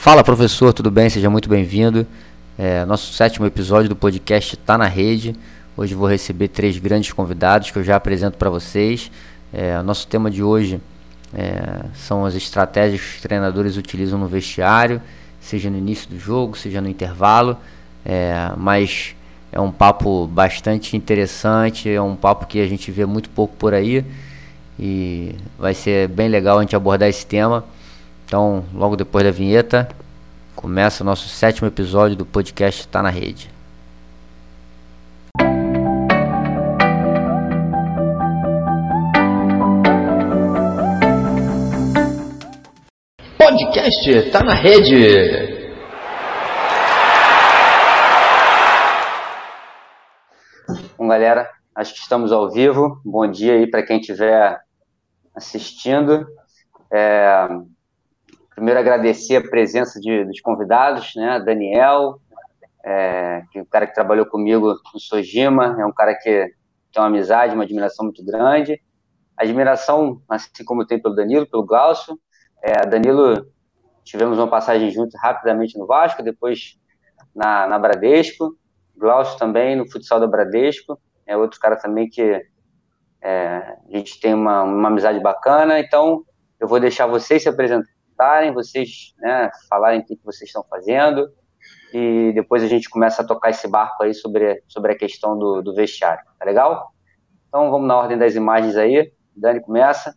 Fala professor, tudo bem? Seja muito bem-vindo. É, nosso sétimo episódio do podcast está na rede. Hoje vou receber três grandes convidados que eu já apresento para vocês. É, nosso tema de hoje é, são as estratégias que os treinadores utilizam no vestiário, seja no início do jogo, seja no intervalo. É, mas é um papo bastante interessante, é um papo que a gente vê muito pouco por aí e vai ser bem legal a gente abordar esse tema. Então, logo depois da vinheta, começa o nosso sétimo episódio do podcast Tá na Rede. Podcast Tá na Rede. Bom, galera, acho que estamos ao vivo. Bom dia aí para quem estiver assistindo. É, Primeiro, agradecer a presença de, dos convidados, né? Daniel, é, que é um cara que trabalhou comigo no Sojima, é um cara que tem uma amizade, uma admiração muito grande. Admiração, assim como tem pelo Danilo, pelo Glaucio. É, Danilo, tivemos uma passagem juntos rapidamente no Vasco, depois na, na Bradesco. Glaucio também no futsal da Bradesco. É outro cara também que é, a gente tem uma, uma amizade bacana. Então, eu vou deixar vocês se apresentarem apresentarem, vocês né, falarem o que, vocês estão fazendo, e depois a gente começa a tocar esse barco aí sobre, sobre a questão do, do vestiário, tá legal? Então vamos na ordem das imagens aí, Dani começa,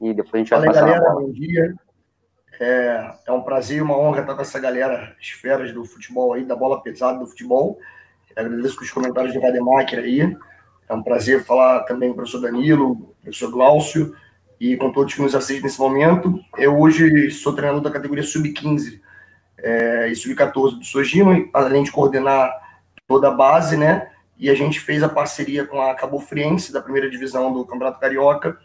e depois a gente vai Fala passar galera, bom dia. É, é um prazer e uma honra estar com essa galera, esferas do futebol aí, da bola pesada do futebol. agradeço com os comentários de Rademacher aí. É um prazer falar também com o professor Danilo, professor Glaucio, e com todos que nos assistem nesse momento. Eu hoje sou treinador da categoria Sub-15 é, e Sub-14 do Sojima, além de coordenar toda a base, né? E a gente fez a parceria com a Cabo Friense, da primeira divisão do Campeonato Carioca.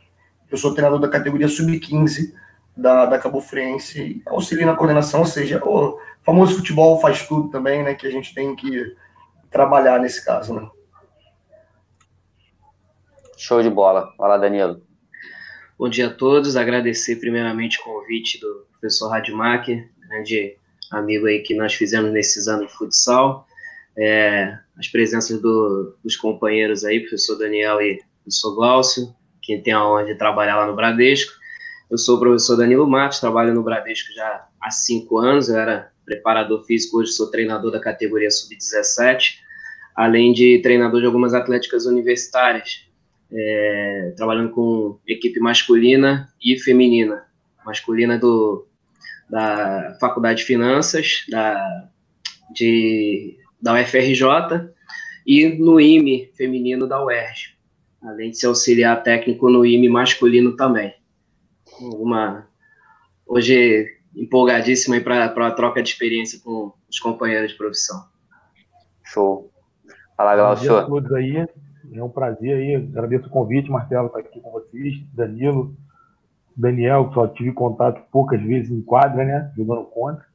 Eu sou treinador da categoria Sub-15 da, da Cabo Friense auxilio na coordenação, ou seja, o famoso futebol faz tudo também, né? Que a gente tem que trabalhar nesse caso, né? Show de bola. Fala, Danilo. Bom dia a todos. Agradecer primeiramente o convite do professor Radmacher, grande amigo aí que nós fizemos nesses anos de futsal. É, as presenças do, dos companheiros aí, professor Daniel e professor Glaucio, que tem a honra de trabalhar lá no Bradesco. Eu sou o professor Danilo Matos, trabalho no Bradesco já há cinco anos, eu era preparador físico, hoje sou treinador da categoria sub-17, além de treinador de algumas atléticas universitárias, é, trabalhando com equipe masculina e feminina. Masculina do, da Faculdade de Finanças, da, de, da UFRJ, e no IME feminino da UERJ, além de ser auxiliar técnico no IME masculino também. Uma, hoje, empolgadíssima para a troca de experiência com os companheiros de profissão. Show. Fala, Glaucio. Bom dia a todos aí. É um prazer aí. Agradeço o convite, Marcelo, estar aqui com vocês, Danilo, Daniel, que só tive contato poucas vezes em quadra, né? Jogando contra.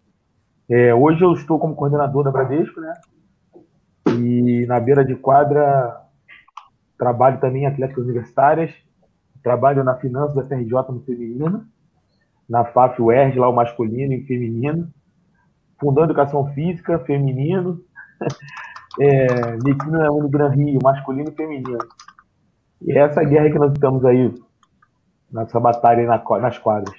É, hoje eu estou como coordenador da Bradesco, né? E na beira de quadra trabalho também em atléticas universitárias, trabalho na finanças da FRJ no feminino, na FAF UERJ, lá o masculino e feminino, fundando educação física, feminino, é, medicina Unigran Rio, masculino e feminino. E é essa guerra que nós estamos aí, nessa batalha na, nas quadras.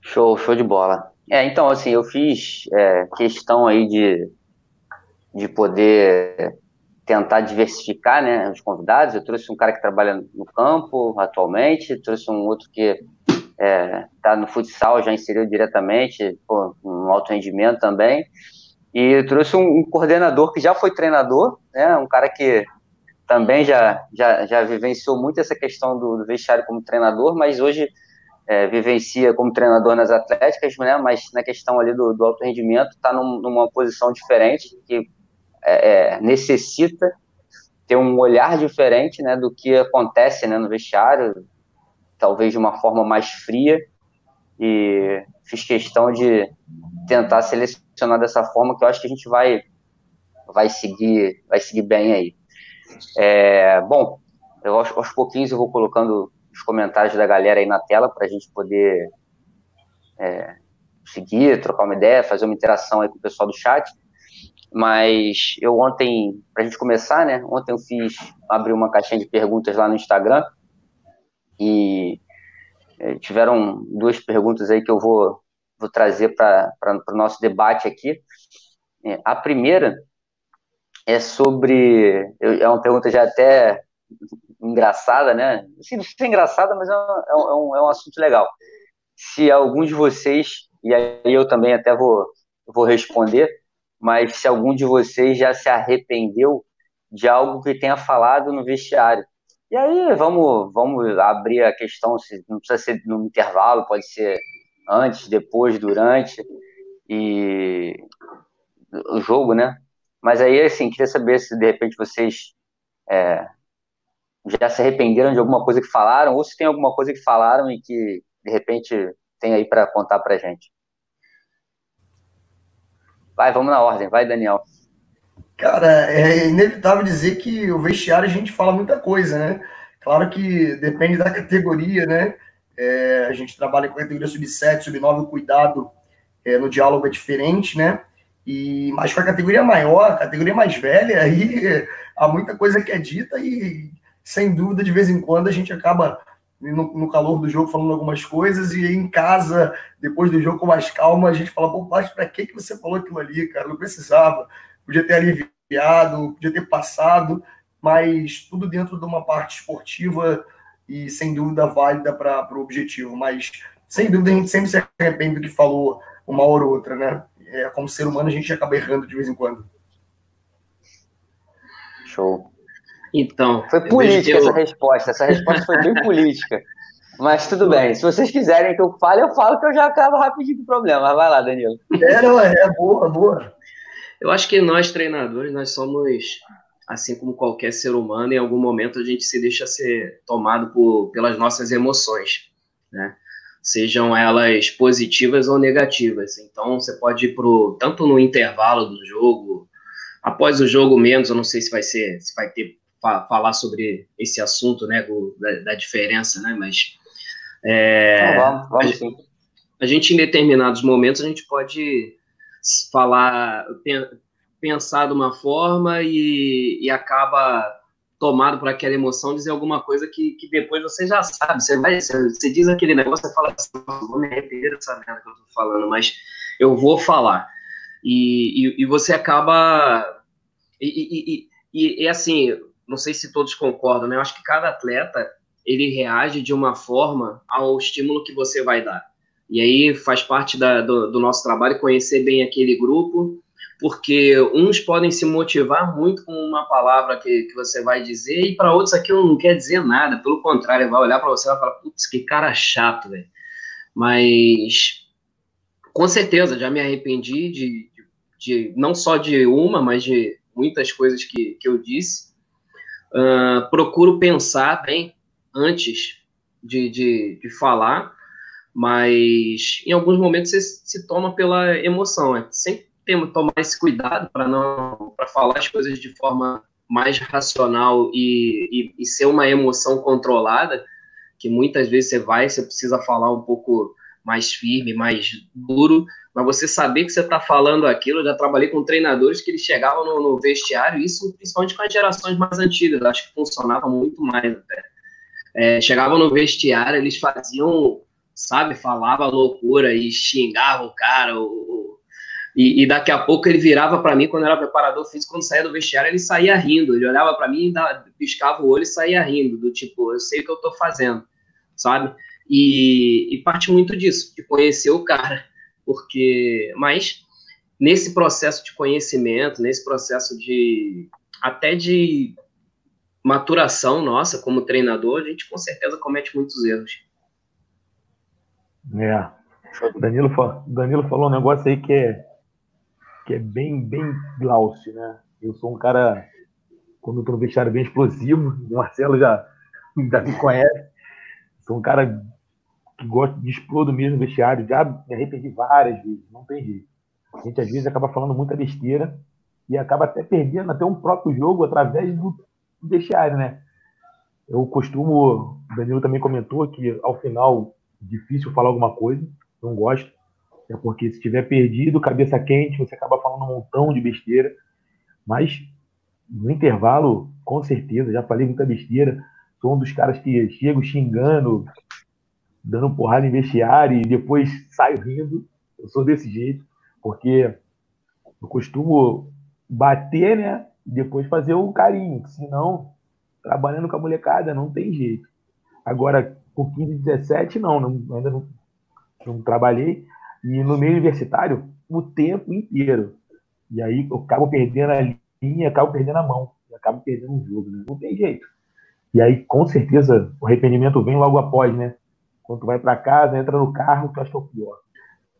Show, show de bola. É, então, assim, eu fiz é, questão aí de, de poder tentar diversificar né, os convidados. Eu trouxe um cara que trabalha no campo atualmente, trouxe um outro que está é, tá no futsal, já inseriu diretamente, pô, um alto rendimento também. E trouxe um, um, coordenador que já foi treinador, né, um cara que também já, já, já vivenciou muito essa questão do, do vestiário como treinador, mas hoje é, vivencia como treinador nas atléticas, né, mas na questão ali do, do alto rendimento está num, numa posição diferente, que é, é, necessita ter um olhar diferente né, do que acontece né, no vestiário, talvez de uma forma mais fria, e fiz questão de tentar selecionar dessa forma que eu acho que a gente vai vai seguir vai seguir bem aí. É, bom, eu, aos, aos pouquinhos eu vou colocando os comentários da galera aí na tela para a gente poder é, seguir, trocar uma ideia, fazer uma interação aí com o pessoal do chat. Mas eu ontem, para a gente começar, né? Ontem eu fiz, abri uma caixinha de perguntas lá no Instagram e é, tiveram duas perguntas aí que eu vou, vou trazer para o nosso debate aqui. É, a primeira é sobre. É uma pergunta já até engraçada, né? Assim, não é engraçada, mas é um, é, um, é um assunto legal. Se algum de vocês, e aí eu também até vou, vou responder, mas se algum de vocês já se arrependeu de algo que tenha falado no vestiário. E aí vamos, vamos abrir a questão, se não precisa ser no intervalo, pode ser antes, depois, durante e o jogo, né? Mas aí, assim, queria saber se de repente vocês é, já se arrependeram de alguma coisa que falaram, ou se tem alguma coisa que falaram e que de repente tem aí para contar para gente. Vai, vamos na ordem, vai, Daniel. Cara, é inevitável dizer que o vestiário a gente fala muita coisa, né? Claro que depende da categoria, né? É, a gente trabalha com a categoria sub-7, sub-9, o cuidado é, no diálogo é diferente, né? E, mas com a categoria maior, a categoria mais velha, aí há muita coisa que é dita e sem dúvida, de vez em quando, a gente acaba no, no, calor do jogo falando algumas coisas e em casa, depois do jogo com mais calma, a gente fala, pô, mas pra que, que você falou aquilo ali, cara? Não precisava. Podia ter aliviado, podia ter passado, mas tudo dentro de uma parte esportiva e sem dúvida válida para o objetivo. Mas sem dúvida a gente sempre se arrepende do que falou uma hora ou outra, né? É, como ser humano a gente acaba errando de vez em quando. Show. Então. Foi política essa resposta. Essa resposta foi bem política. Mas tudo bem. Se vocês quiserem que eu fale, eu falo que eu já acabo rapidinho com o problema. Vai lá, Danilo. É, não, é, é boa, boa. Eu acho que nós, treinadores, nós somos, assim como qualquer ser humano, em algum momento a gente se deixa ser tomado por, pelas nossas emoções, né? Sejam elas positivas ou negativas. Então, você pode ir pro, tanto no intervalo do jogo, após o jogo menos, eu não sei se vai ser, se vai ter falar sobre esse assunto, né, da, da, diferença, né, mas é, vamos, vamos, a, a, gente em determinados momentos a gente pode falar, pensar de uma forma e, e acaba tomado por aquela emoção dizer alguma coisa que, que depois você já sabe, você vai, você, você diz aquele negócio, você fala assim, vou me arrepender dessa merda que eu tô falando, mas eu vou falar. E, e, e você acaba e, e, e, assim, não sei se todos concordam, né? Eu acho que cada atleta ele reage de uma forma ao estímulo que você vai dar. E aí faz parte da, do, do, nosso trabalho conhecer bem aquele grupo, porque uns podem se motivar muito com uma palavra que, que você vai dizer, e para outros aquilo não quer dizer nada, pelo contrário, vai olhar para você e vai falar: putz, que cara chato, velho. Mas com certeza já me arrependi de, de, de, não só de uma, mas de muitas coisas que, que eu disse Uh, procuro pensar bem antes de, de, de, falar, mas em alguns momentos você se toma pela emoção. É sempre temos tomar esse cuidado para não para falar as coisas de forma mais racional e, e, e, ser uma emoção controlada, que muitas vezes você vai, você precisa falar um pouco mais firme, mais duro, mas você saber que você está falando aquilo, eu já trabalhei com treinadores que eles chegavam no, no, vestiário, isso principalmente com as gerações mais antigas, acho que funcionava muito mais até. É, chegavam no vestiário, eles faziam, sabe, falava loucura e xingava o cara, o, e, e, daqui a pouco ele virava para mim, quando era preparador físico, quando saía do vestiário, ele saía rindo, ele olhava para mim, dava, piscava o olho e saía rindo, do tipo, eu sei o que eu estou fazendo, sabe? E, e parte muito disso, de conhecer o cara porque mas nesse processo de conhecimento, nesse processo de até de maturação nossa como treinador, a gente com certeza comete muitos erros. É. Danilo, Danilo falou um negócio aí que é, que é bem, bem Glaucio, né? Eu sou um cara, quando eu tô no vestiário, bem explosivo. O Marcelo já, já me conhece. Sou um cara que gosta de explodo mesmo vestiário, já me arrependi várias vezes, não tem jeito. A gente às vezes acaba falando muita besteira e acaba até perdendo até um próprio jogo através do vestiário, né? Eu costumo, o Danilo também comentou que ao final difícil falar alguma coisa, não gosto. É porque se tiver perdido, cabeça quente, você acaba falando um montão de besteira. Mas no intervalo, com certeza, já falei muita besteira. Sou um dos caras que chego xingando, dando porrada em vestiário e depois saio rindo. Eu sou desse jeito, porque eu costumo bater, né? E depois fazer o carinho, senão, trabalhando com a molecada, não tem jeito. Agora, com 15, 17, não, não ainda não, não trabalhei. E no meio universitário, o tempo inteiro. E aí eu acabo perdendo a linha, acabo perdendo a mão, acabo perdendo o jogo, né? não tem jeito. E aí, com certeza, o arrependimento vem logo após, né? Quando tu vai para casa, entra no carro, tu acha que é o pior.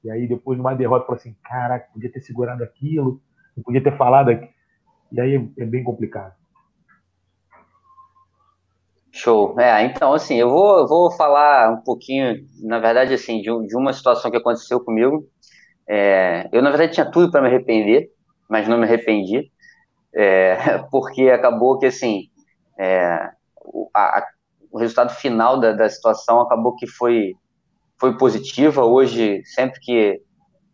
E aí, depois de uma derrota, fala assim: caraca, podia ter segurado aquilo, não podia ter falado aqui. E aí é bem complicado. Show. É, então, assim, eu vou, vou falar um pouquinho, na verdade, assim, de, de uma situação que aconteceu comigo. É, eu, na verdade, tinha tudo para me arrepender, mas não me arrependi, é, porque acabou que, assim, é, o, a, o, resultado final da, da, situação acabou que foi, foi positiva. Hoje, sempre que,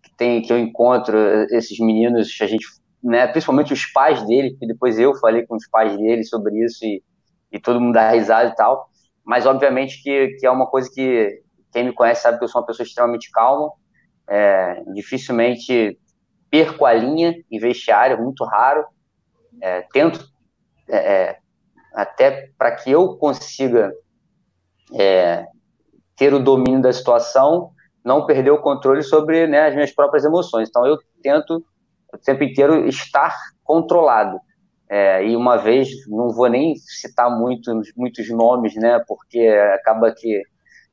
que, tem, que eu encontro esses meninos, a gente, né, principalmente os pais dele, que depois eu falei com os pais dele sobre isso e e todo mundo dá risada e tal. Mas, obviamente, que, que é uma coisa que quem me conhece sabe que eu sou uma pessoa extremamente calma, é, dificilmente perco a linha em vestiário, muito raro. É, tento, é, é até para que eu consiga é, ter o domínio da situação, não perder o controle sobre né, as minhas próprias emoções. Então, eu tento o tempo inteiro estar controlado. É, e uma vez, não vou nem citar muito, muitos nomes, né, porque acaba que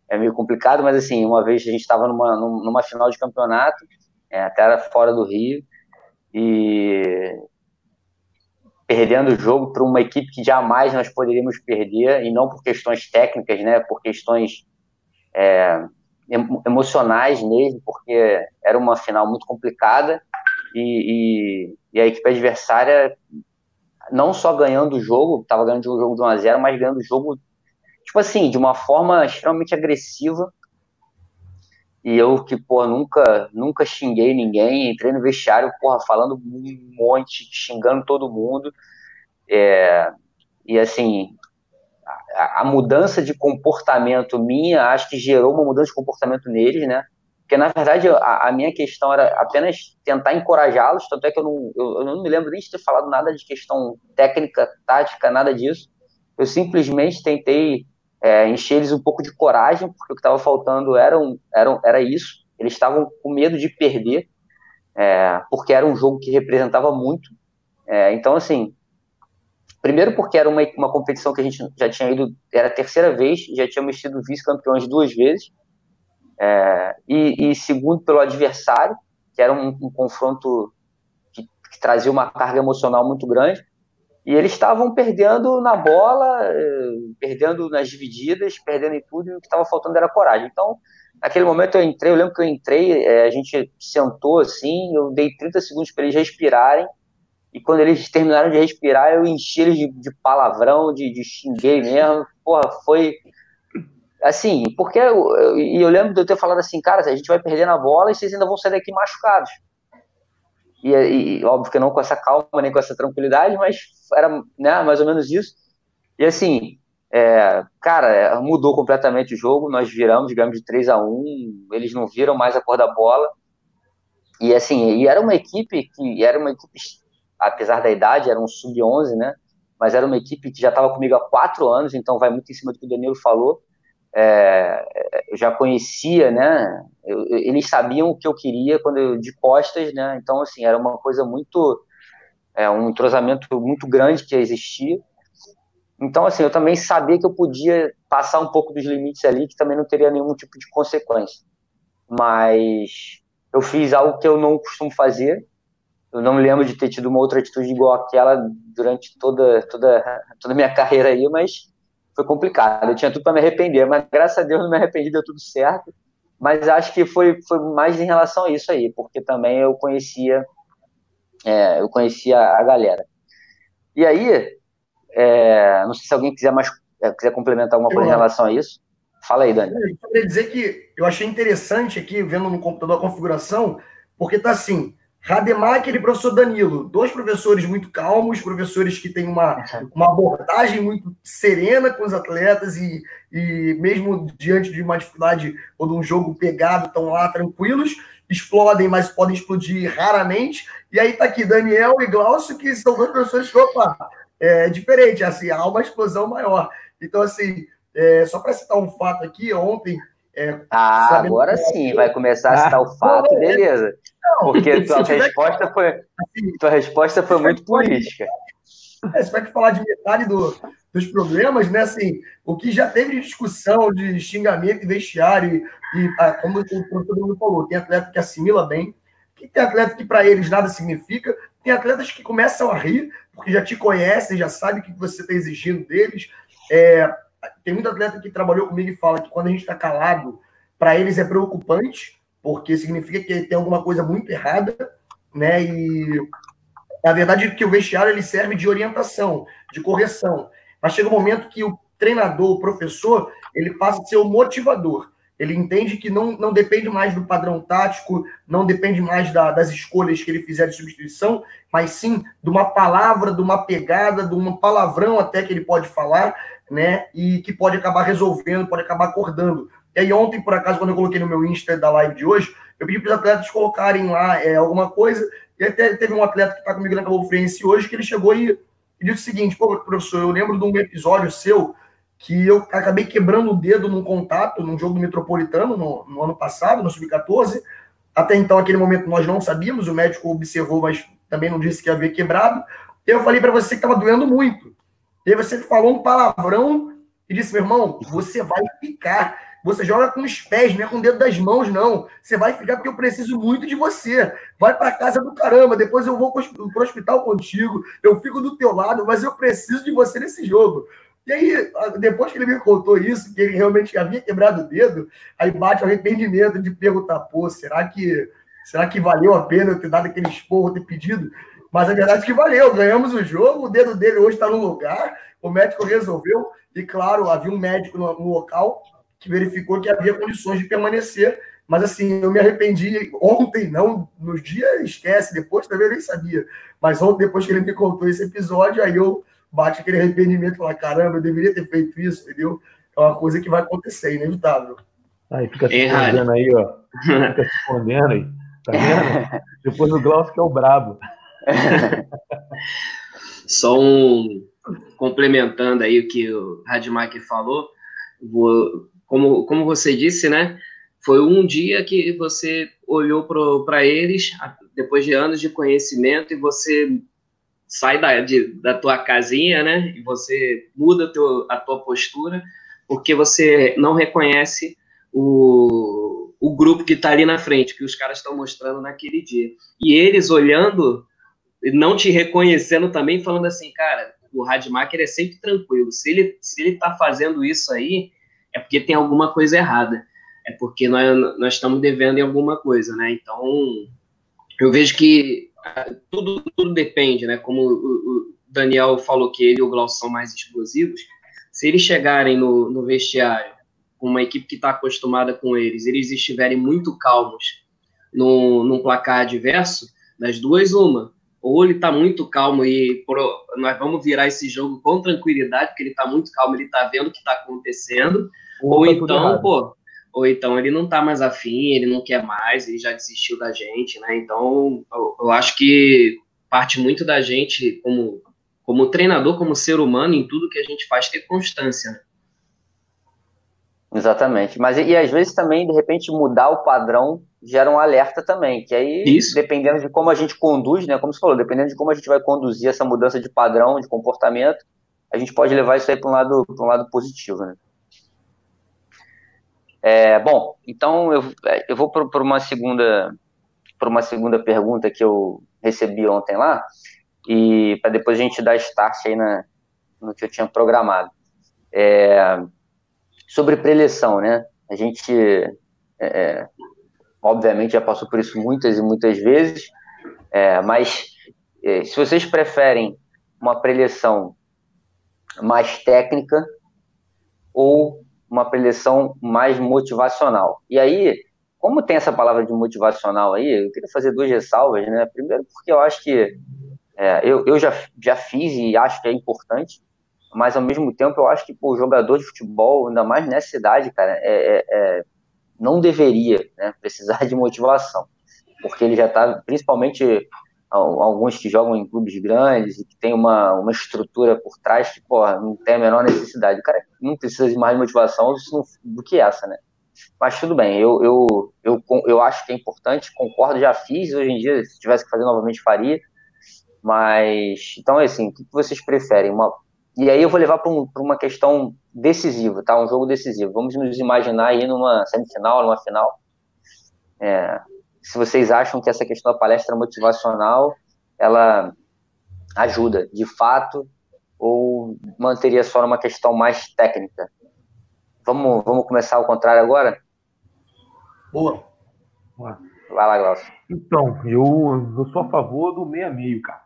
é meio complicado, mas assim, uma vez a gente estava numa, numa final de campeonato, é, até era fora do Rio, e perdendo o jogo para uma equipe que jamais nós poderíamos perder, e não por questões técnicas, né, por questões é, emocionais mesmo, porque era uma final muito complicada, e, e, e a equipe adversária não só ganhando o jogo, estava ganhando o jogo de 1 a 0 mas ganhando o jogo, tipo assim, de uma forma extremamente agressiva. E eu que, pô, nunca, nunca xinguei ninguém, entrei no vestiário, porra, falando um monte, xingando todo mundo. É, e assim, a, a, mudança de comportamento minha, acho que gerou uma mudança de comportamento neles, né? Porque, na verdade, a, a minha questão era apenas tentar encorajá-los, tanto é que eu não, eu, eu, não me lembro nem de ter falado nada de questão técnica, tática, nada disso. Eu simplesmente tentei é, encher eles um pouco de coragem, porque o que estava faltando era, um, era, era isso. Eles estavam com medo de perder, é, porque era um jogo que representava muito. É, então, assim, primeiro porque era uma, uma competição que a gente já tinha ido, era a terceira vez, já tínhamos sido vice-campeões duas vezes, é, e, e, segundo, pelo adversário, que era um, um confronto que, que, trazia uma carga emocional muito grande. E eles estavam perdendo na bola, é, perdendo nas divididas, perdendo em tudo, e o que estava faltando era coragem. Então, naquele momento eu entrei, eu lembro que eu entrei, é, a gente sentou assim, eu dei 30 segundos para eles respirarem, e quando eles terminaram de respirar, eu enchi eles de, de palavrão, de, de xinguei mesmo. Porra, foi assim, porque eu, eu lembro de eu ter falado assim, cara, a gente vai perder na bola e vocês ainda vão sair daqui machucados. E, e óbvio que não com essa calma nem com essa tranquilidade, mas era né, mais ou menos isso. E assim, é, cara, mudou completamente o jogo. Nós viramos, digamos, de 3 a 1 eles não viram mais a cor da bola. E assim, e era uma equipe que era uma equipe, apesar da idade, era um sub-11, né? Mas era uma equipe que já estava comigo há quatro anos, então vai muito em cima do que o Danilo falou é, eu já conhecia, né? Eu, eles sabiam o que eu queria quando eu, de costas, né? Então, assim, era uma coisa muito, é, um entrosamento muito grande que existia. Então, assim, eu também sabia que eu podia passar um pouco dos limites ali, que também não teria nenhum tipo de consequência. Mas eu fiz algo que eu não costumo fazer. Eu não lembro de ter tido uma outra atitude igual aquela durante toda toda toda a minha carreira aí, mas foi complicado. Eu tinha tudo para me arrepender, mas graças a Deus não me arrependi, deu tudo certo. Mas acho que foi, foi mais em relação a isso aí, porque também eu conhecia é, eu conhecia a galera. E aí, é, não sei se alguém quiser mais é, quiser complementar alguma coisa em relação a isso. Fala aí, Dani. Eu queria dizer que eu achei interessante aqui, vendo no computador a configuração, porque tá assim, Rademacher e professor Danilo, dois professores muito calmos, professores que têm uma, uma abordagem muito serena com os atletas e, e mesmo diante de uma dificuldade ou de um jogo pegado, estão lá tranquilos, explodem, mas podem explodir raramente. E aí tá aqui Daniel e Glaucio, que são dois professores que, opa, é diferente, assim, há uma explosão maior. Então, assim, é, só para citar um fato aqui, ontem é, ah, agora sim, vai começar a citar o fato, é. beleza. Porque tua resposta, foi, assim, tua resposta foi muito política. É, você vai falar de metade do, dos problemas, né? Assim, o que já teve de discussão, de xingamento e vestiário, e, ah, como o professor falou, tem atleta que assimila bem, que tem atleta que para eles nada significa, tem atletas que começam a rir, porque já te conhecem, já sabem o que você está exigindo deles. É, tem muito atleta que trabalhou comigo e fala que quando a gente está calado, para eles é preocupante, porque significa que tem alguma coisa muito errada, né? E a verdade é que o vestiário ele serve de orientação, de correção. Mas chega um momento que o treinador, o professor, ele passa a ser o motivador. Ele entende que não, não depende mais do padrão tático, não depende mais da, das escolhas que ele fizer de substituição, mas sim de uma palavra, de uma pegada, de um palavrão até que ele pode falar, né? E que pode acabar resolvendo, pode acabar acordando. E aí, ontem, por acaso, quando eu coloquei no meu Insta da live de hoje, eu pedi para os atletas colocarem lá é, alguma coisa. E até teve um atleta que está comigo na Cabo Friense hoje que ele chegou e, e disse o seguinte: pô, professor, eu lembro de um episódio seu que eu acabei quebrando o dedo num contato, num jogo do Metropolitano, no, no ano passado, no Sub-14. Até então, aquele momento, nós não sabíamos, o médico observou, mas também não disse que havia quebrado. Eu falei para você que estava doendo muito. E aí você falou um palavrão e disse, meu irmão, você vai ficar. Você joga com os pés, não é com o dedo das mãos, não. Você vai ficar porque eu preciso muito de você. Vai para casa do caramba, depois eu vou para o hospital contigo, eu fico do teu lado, mas eu preciso de você nesse jogo. E aí, depois que ele me contou isso, que ele realmente havia quebrado o dedo, aí bate o arrependimento de perguntar, pô, será que, será que valeu a pena eu ter dado aquele esporro, ter pedido? Mas a verdade é que valeu, ganhamos o jogo, o dedo dele hoje está no lugar, o médico resolveu, e claro, havia um médico no, no local que verificou que havia condições de permanecer, mas assim, eu me arrependi ontem, não nos dias, esquece, depois também eu nem sabia, mas ontem, depois que ele me contou esse episódio, aí eu bate aquele arrependimento e fala, caramba, eu deveria ter feito isso, entendeu? É uma coisa que vai acontecer, inevitável. Aí fica se escondendo aí, ó. Fica se escondendo aí. Tá vendo? Depois o Glaucio que é o brabo. Só um complementando aí o que o Radmacher falou, vou, como, como você disse, né? Foi um dia que você olhou para eles, depois de anos de conhecimento, e você sai da, de, da tua casinha, né? E você muda teu, a tua postura, porque você não reconhece o, o grupo que está ali na frente, que os caras estão mostrando naquele dia. E eles olhando, não te reconhecendo também, falando assim, cara, o Radmacher é sempre tranquilo. Se ele, se ele tá fazendo isso aí, é porque tem alguma coisa errada. É porque nós, nós estamos devendo em alguma coisa, né? Então, eu vejo que tudo, tudo depende, né? Como o, Daniel falou que ele e o Glaucio são mais explosivos, se eles chegarem no, no vestiário com uma equipe que está acostumada com eles, eles estiverem muito calmos no, num placar adverso, das duas, uma. Ou ele está muito calmo e pro, nós vamos virar esse jogo com tranquilidade, porque ele está muito calmo, ele está vendo o que está acontecendo. Ou, ou tá então, pô, ou então ele não tá mais afim, ele não quer mais, ele já desistiu da gente, né? Então, eu, eu acho que parte muito da gente, como, como treinador, como ser humano, em tudo que a gente faz, ter constância, né? Exatamente. Mas e, e às vezes também, de repente, mudar o padrão gera um alerta também, que aí, Isso. dependendo de como a gente conduz, né? Como você falou, dependendo de como a gente vai conduzir essa mudança de padrão, de comportamento, a gente pode levar isso aí para um lado, um lado positivo, né? É, bom, então eu, é, eu vou para uma segunda para uma segunda pergunta que eu recebi ontem lá e para depois a gente dar start aí na, no que eu tinha programado. É, sobre preleção, né? A gente, é, é, obviamente, já passou por isso muitas e muitas vezes, é, mas é, se vocês preferem uma preleção mais técnica ou uma preleção mais motivacional. E aí, como tem essa palavra de motivacional aí, eu queria fazer duas ressalvas, né? Primeiro, porque eu acho que é, eu, eu já, já fiz e acho que é importante, mas ao mesmo tempo eu acho que o jogador de futebol, ainda mais nessa idade, cara, é, é, é, não deveria né, precisar de motivação, porque ele já está, principalmente alguns que jogam em clubes grandes e que tem uma, uma estrutura por trás que, porra, não tem a menor necessidade. O cara não precisa de mais motivação do que essa, né? Mas tudo bem, eu, eu, eu, eu acho que é importante, concordo, já fiz, hoje em dia, se tivesse que fazer novamente, faria. Mas, então, é assim, o que vocês preferem? Uma, e aí eu vou levar para um, uma questão decisiva, tá? Um jogo decisivo. Vamos nos imaginar aí numa semifinal, numa final. É, se vocês acham que essa questão da palestra motivacional ela ajuda de fato ou manteria só numa questão mais técnica? Vamos, vamos começar ao contrário agora? Boa. Vai lá, Glaucio. Então, eu, eu sou a favor do meia meio, cara.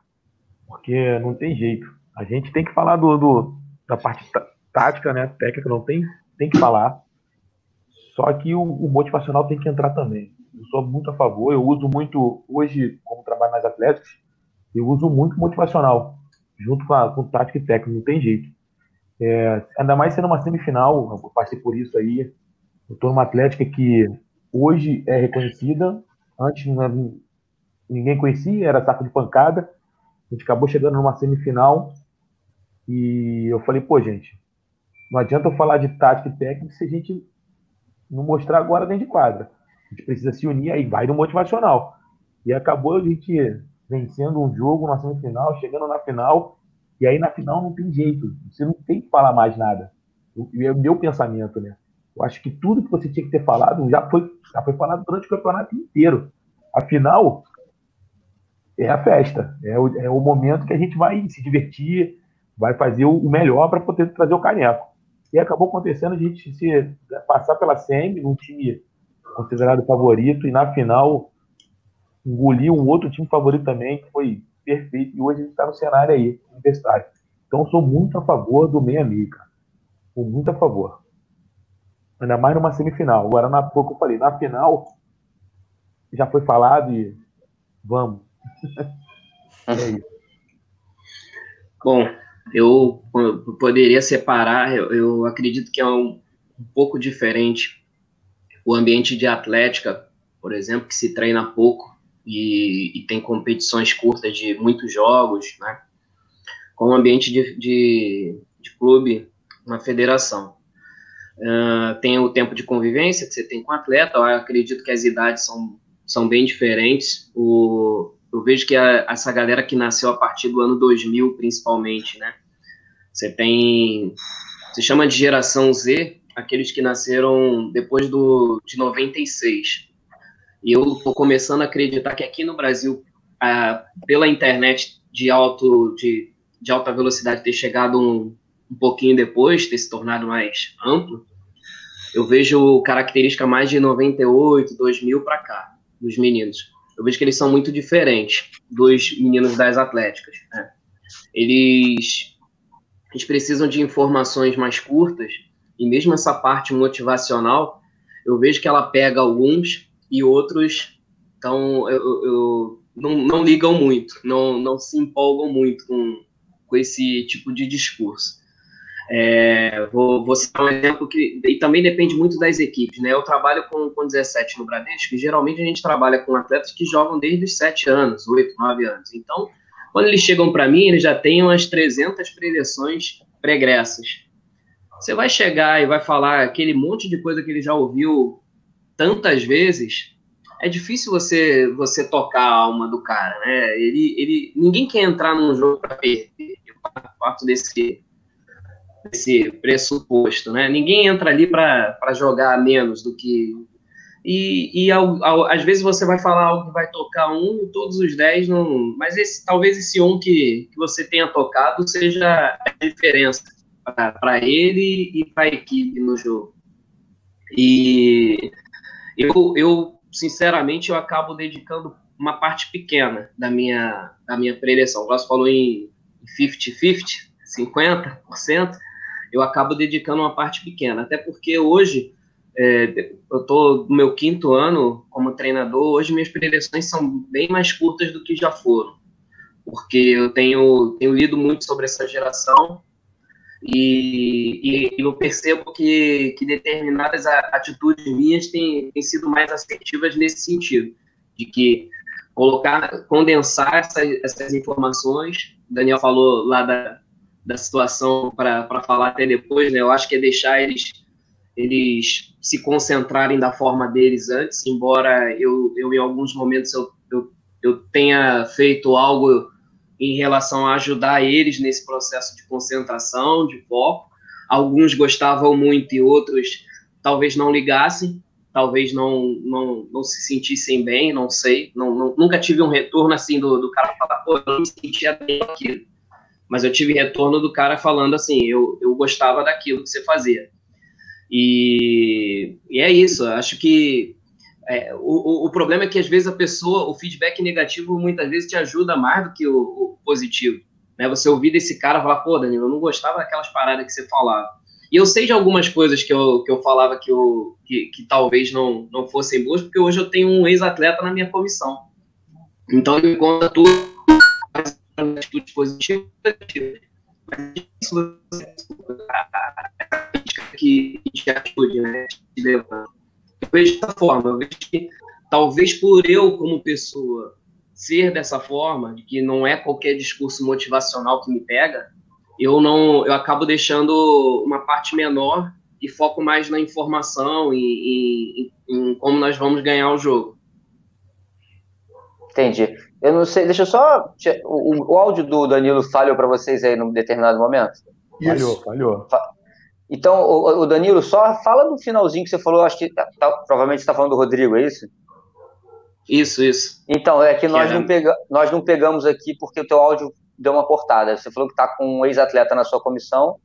Porque não tem jeito. A gente tem que falar do, do da parte tática, né? Técnica não tem, tem que falar. Só que o, o motivacional tem que entrar também eu sou muito a favor. Eu uso muito, hoje, como trabalho nas Atléticas, eu uso muito motivacional, junto com, a, com tática e técnico, não tem jeito. É, ainda mais sendo uma semifinal, eu passei por isso aí. Eu estou numa Atlética que hoje é reconhecida, antes ninguém conhecia, era saco de pancada. A gente acabou chegando numa semifinal e eu falei, pô, gente, não adianta eu falar de tática e técnica se a gente não mostrar agora dentro de quadra. A gente precisa se unir, aí vai no motivacional. E acabou a gente vencendo um jogo na semifinal, chegando na final, e aí na final não tem jeito. Você não tem que falar mais nada. É o meu pensamento, né? Eu acho que tudo que você tinha que ter falado já foi, já foi falado durante o campeonato inteiro. A final é a festa, é o, é o momento que a gente vai se divertir, vai fazer o melhor para poder trazer o caneco. E acabou acontecendo a gente se passar pela SEMI, um time considerado favorito, e na final engoliu um outro time favorito também, que foi perfeito, e hoje a gente está no cenário aí, universitário. Então, sou muito a favor do meia meio, cara. Sou muito a favor. Ainda mais numa semifinal. Agora, na pouco eu falei, na final, já foi falado e vamos. é isso. Bom, eu, poderia separar, eu, eu acredito que é um, um pouco diferente o ambiente de atlética, por exemplo, que se treina pouco e, e tem competições curtas de muitos jogos, né? Com o ambiente de, de, de clube, uma federação. Uh, tem o tempo de convivência que você tem com o atleta, eu acredito que as idades são, são bem diferentes. O, eu vejo que a, essa galera que nasceu a partir do ano 2000, principalmente, né? Você tem. Se chama de geração Z, aqueles que nasceram depois do, de 96. E eu estou começando a acreditar que aqui no Brasil, ah, pela internet de, alto, de, de alta velocidade ter chegado um, um pouquinho depois, ter se tornado mais amplo, eu vejo característica mais de 98, 2000 para cá, dos meninos. Eu vejo que eles são muito diferentes dos meninos das atléticas. Né? Eles, eles precisam de informações mais curtas e mesmo essa parte motivacional, eu vejo que ela pega alguns e outros então, eu, eu não, não, ligam muito, não, não se empolgam muito com, com esse tipo de discurso. É, vou, vou citar um exemplo que e também depende muito das equipes, né? Eu trabalho com, com 17 no Bradesco e geralmente a gente trabalha com atletas que jogam desde os 7 anos, 8, 9 anos. Então, quando eles chegam para mim, eles já têm umas 300 preleções pregressas. Você vai chegar e vai falar aquele monte de coisa que ele já ouviu tantas vezes. É difícil você você tocar a alma do cara, né? Ele, ele ninguém quer entrar num jogo para perder. Parto desse desse pressuposto, né? Ninguém entra ali para jogar menos do que e, e ao, ao, às vezes você vai falar algo que vai tocar um e todos os dez não. Mas esse, talvez esse um que, que você tenha tocado seja a diferença para ele e para a equipe no jogo. E eu, eu, sinceramente, eu acabo dedicando uma parte pequena da minha, da minha preleção. O Glaucio falou em 50-50, 50%, eu acabo dedicando uma parte pequena. Até porque hoje, é, eu estou no meu quinto ano como treinador, hoje minhas preleções são bem mais curtas do que já foram. Porque eu tenho, tenho lido muito sobre essa geração e, e, eu percebo que, que determinadas atitudes minhas têm, têm sido mais assertivas nesse sentido, de que colocar, condensar essa, essas informações. O Daniel falou lá da, da situação para falar até depois, né? Eu acho que é deixar eles eles se concentrarem da forma deles antes, embora eu, eu em alguns momentos eu, eu, eu tenha feito algo em relação a ajudar eles nesse processo de concentração, de foco. Alguns gostavam muito e outros talvez não ligassem, talvez não, não, não se sentissem bem, não sei. Não, não, nunca tive um retorno assim do, do cara falar, pô, eu não me sentia bem aquilo. Mas eu tive retorno do cara falando assim, eu, eu gostava daquilo que você fazia. E, e é isso, acho que é, o, o problema é que às vezes a pessoa, o feedback negativo muitas vezes te ajuda mais do que o, o positivo. Né? Você ouvir desse cara falar, pô, Danilo, eu não gostava daquelas paradas que você falava. E eu sei de algumas coisas que eu, que eu falava que, eu, que, que talvez não, não fossem boas, porque hoje eu tenho um ex-atleta na minha comissão. Então ele conta tudo, atitudes positivas Mas isso que te ajude, né? Te levanta. Eu vejo dessa forma, eu vejo que talvez por eu, como pessoa, ser dessa forma, de que não é qualquer discurso motivacional que me pega, eu não, eu acabo deixando uma parte menor e foco mais na informação e, em como nós vamos ganhar o jogo. Entendi. Eu não sei, deixa eu só. O, o áudio do Danilo falhou para vocês aí num determinado momento? Falhou, falhou. Então, o, Danilo, só fala no finalzinho que você falou, acho que tá, tá provavelmente está falando do Rodrigo, é isso? Isso, isso. Então, é que, que nós, não pega, nós não pegamos aqui porque o teu áudio deu uma cortada. Você falou que está com um ex-atleta na sua comissão.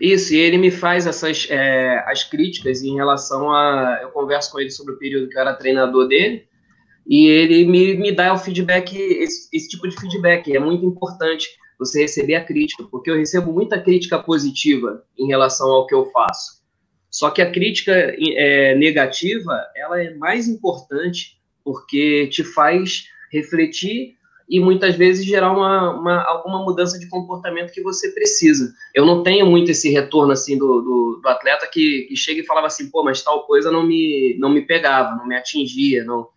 Isso, e ele me faz essas é, as críticas em relação a. Eu converso com ele sobre o período que eu era treinador dele, e ele me, me dá o feedback, esse, esse tipo de feedback. É muito importante você receber a crítica, porque eu recebo muita crítica positiva em relação ao que eu faço. Só que a crítica é, negativa, ela é mais importante porque te faz refletir e muitas vezes gerar uma, uma, alguma mudança de comportamento que você precisa. Eu não tenho muito esse retorno assim do, do, do, atleta que, que chega e falava assim, pô, mas tal coisa não me, não me pegava, não me atingia, não,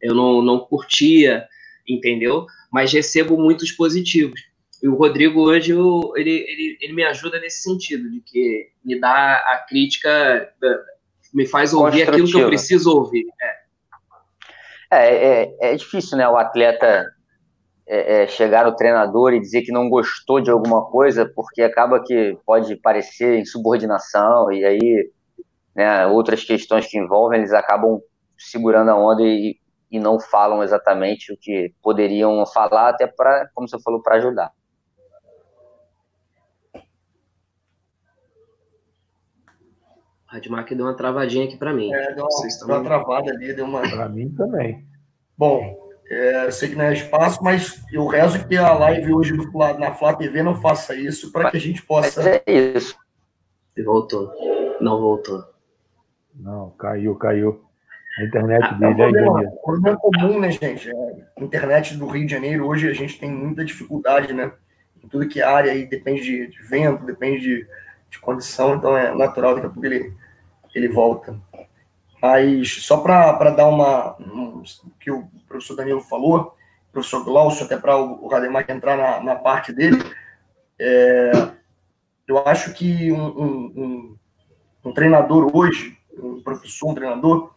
eu não, não curtia, entendeu? Mas recebo muitos positivos. E o Rodrigo hoje, ele, ele, ele me ajuda nesse sentido, de que me dá a crítica, me faz ouvir aquilo que eu preciso ouvir. É, é, é, é difícil, né, o atleta é, é, chegar no treinador e dizer que não gostou de alguma coisa, porque acaba que pode parecer insubordinação, e aí né, outras questões que envolvem, eles acabam segurando a onda e, e não falam exatamente o que poderiam falar, até para, como você falou, para ajudar. Radmark deu uma travadinha aqui para mim. É, deu uma, deu uma travada ali, deu uma. Para mim também. Bom, é, eu sei que não é espaço, mas eu rezo que a live hoje do, na Flá TV não faça isso para que a gente possa. Mas é isso. E voltou. Não voltou. Não, caiu, caiu. A internet ah, dele é problema, problema comum, né, gente? É, internet do Rio de Janeiro, hoje a gente tem muita dificuldade, né? Em tudo que é área aí depende de, de vento, depende de de condição, então é natural, daqui a pouco ele, ele volta. Mas só para dar uma. Um, que o professor Danilo falou, professor Glaucio, até para o, o Rademar entrar na, na parte dele, é, eu acho que um, um, um, um, treinador hoje, um professor, um treinador,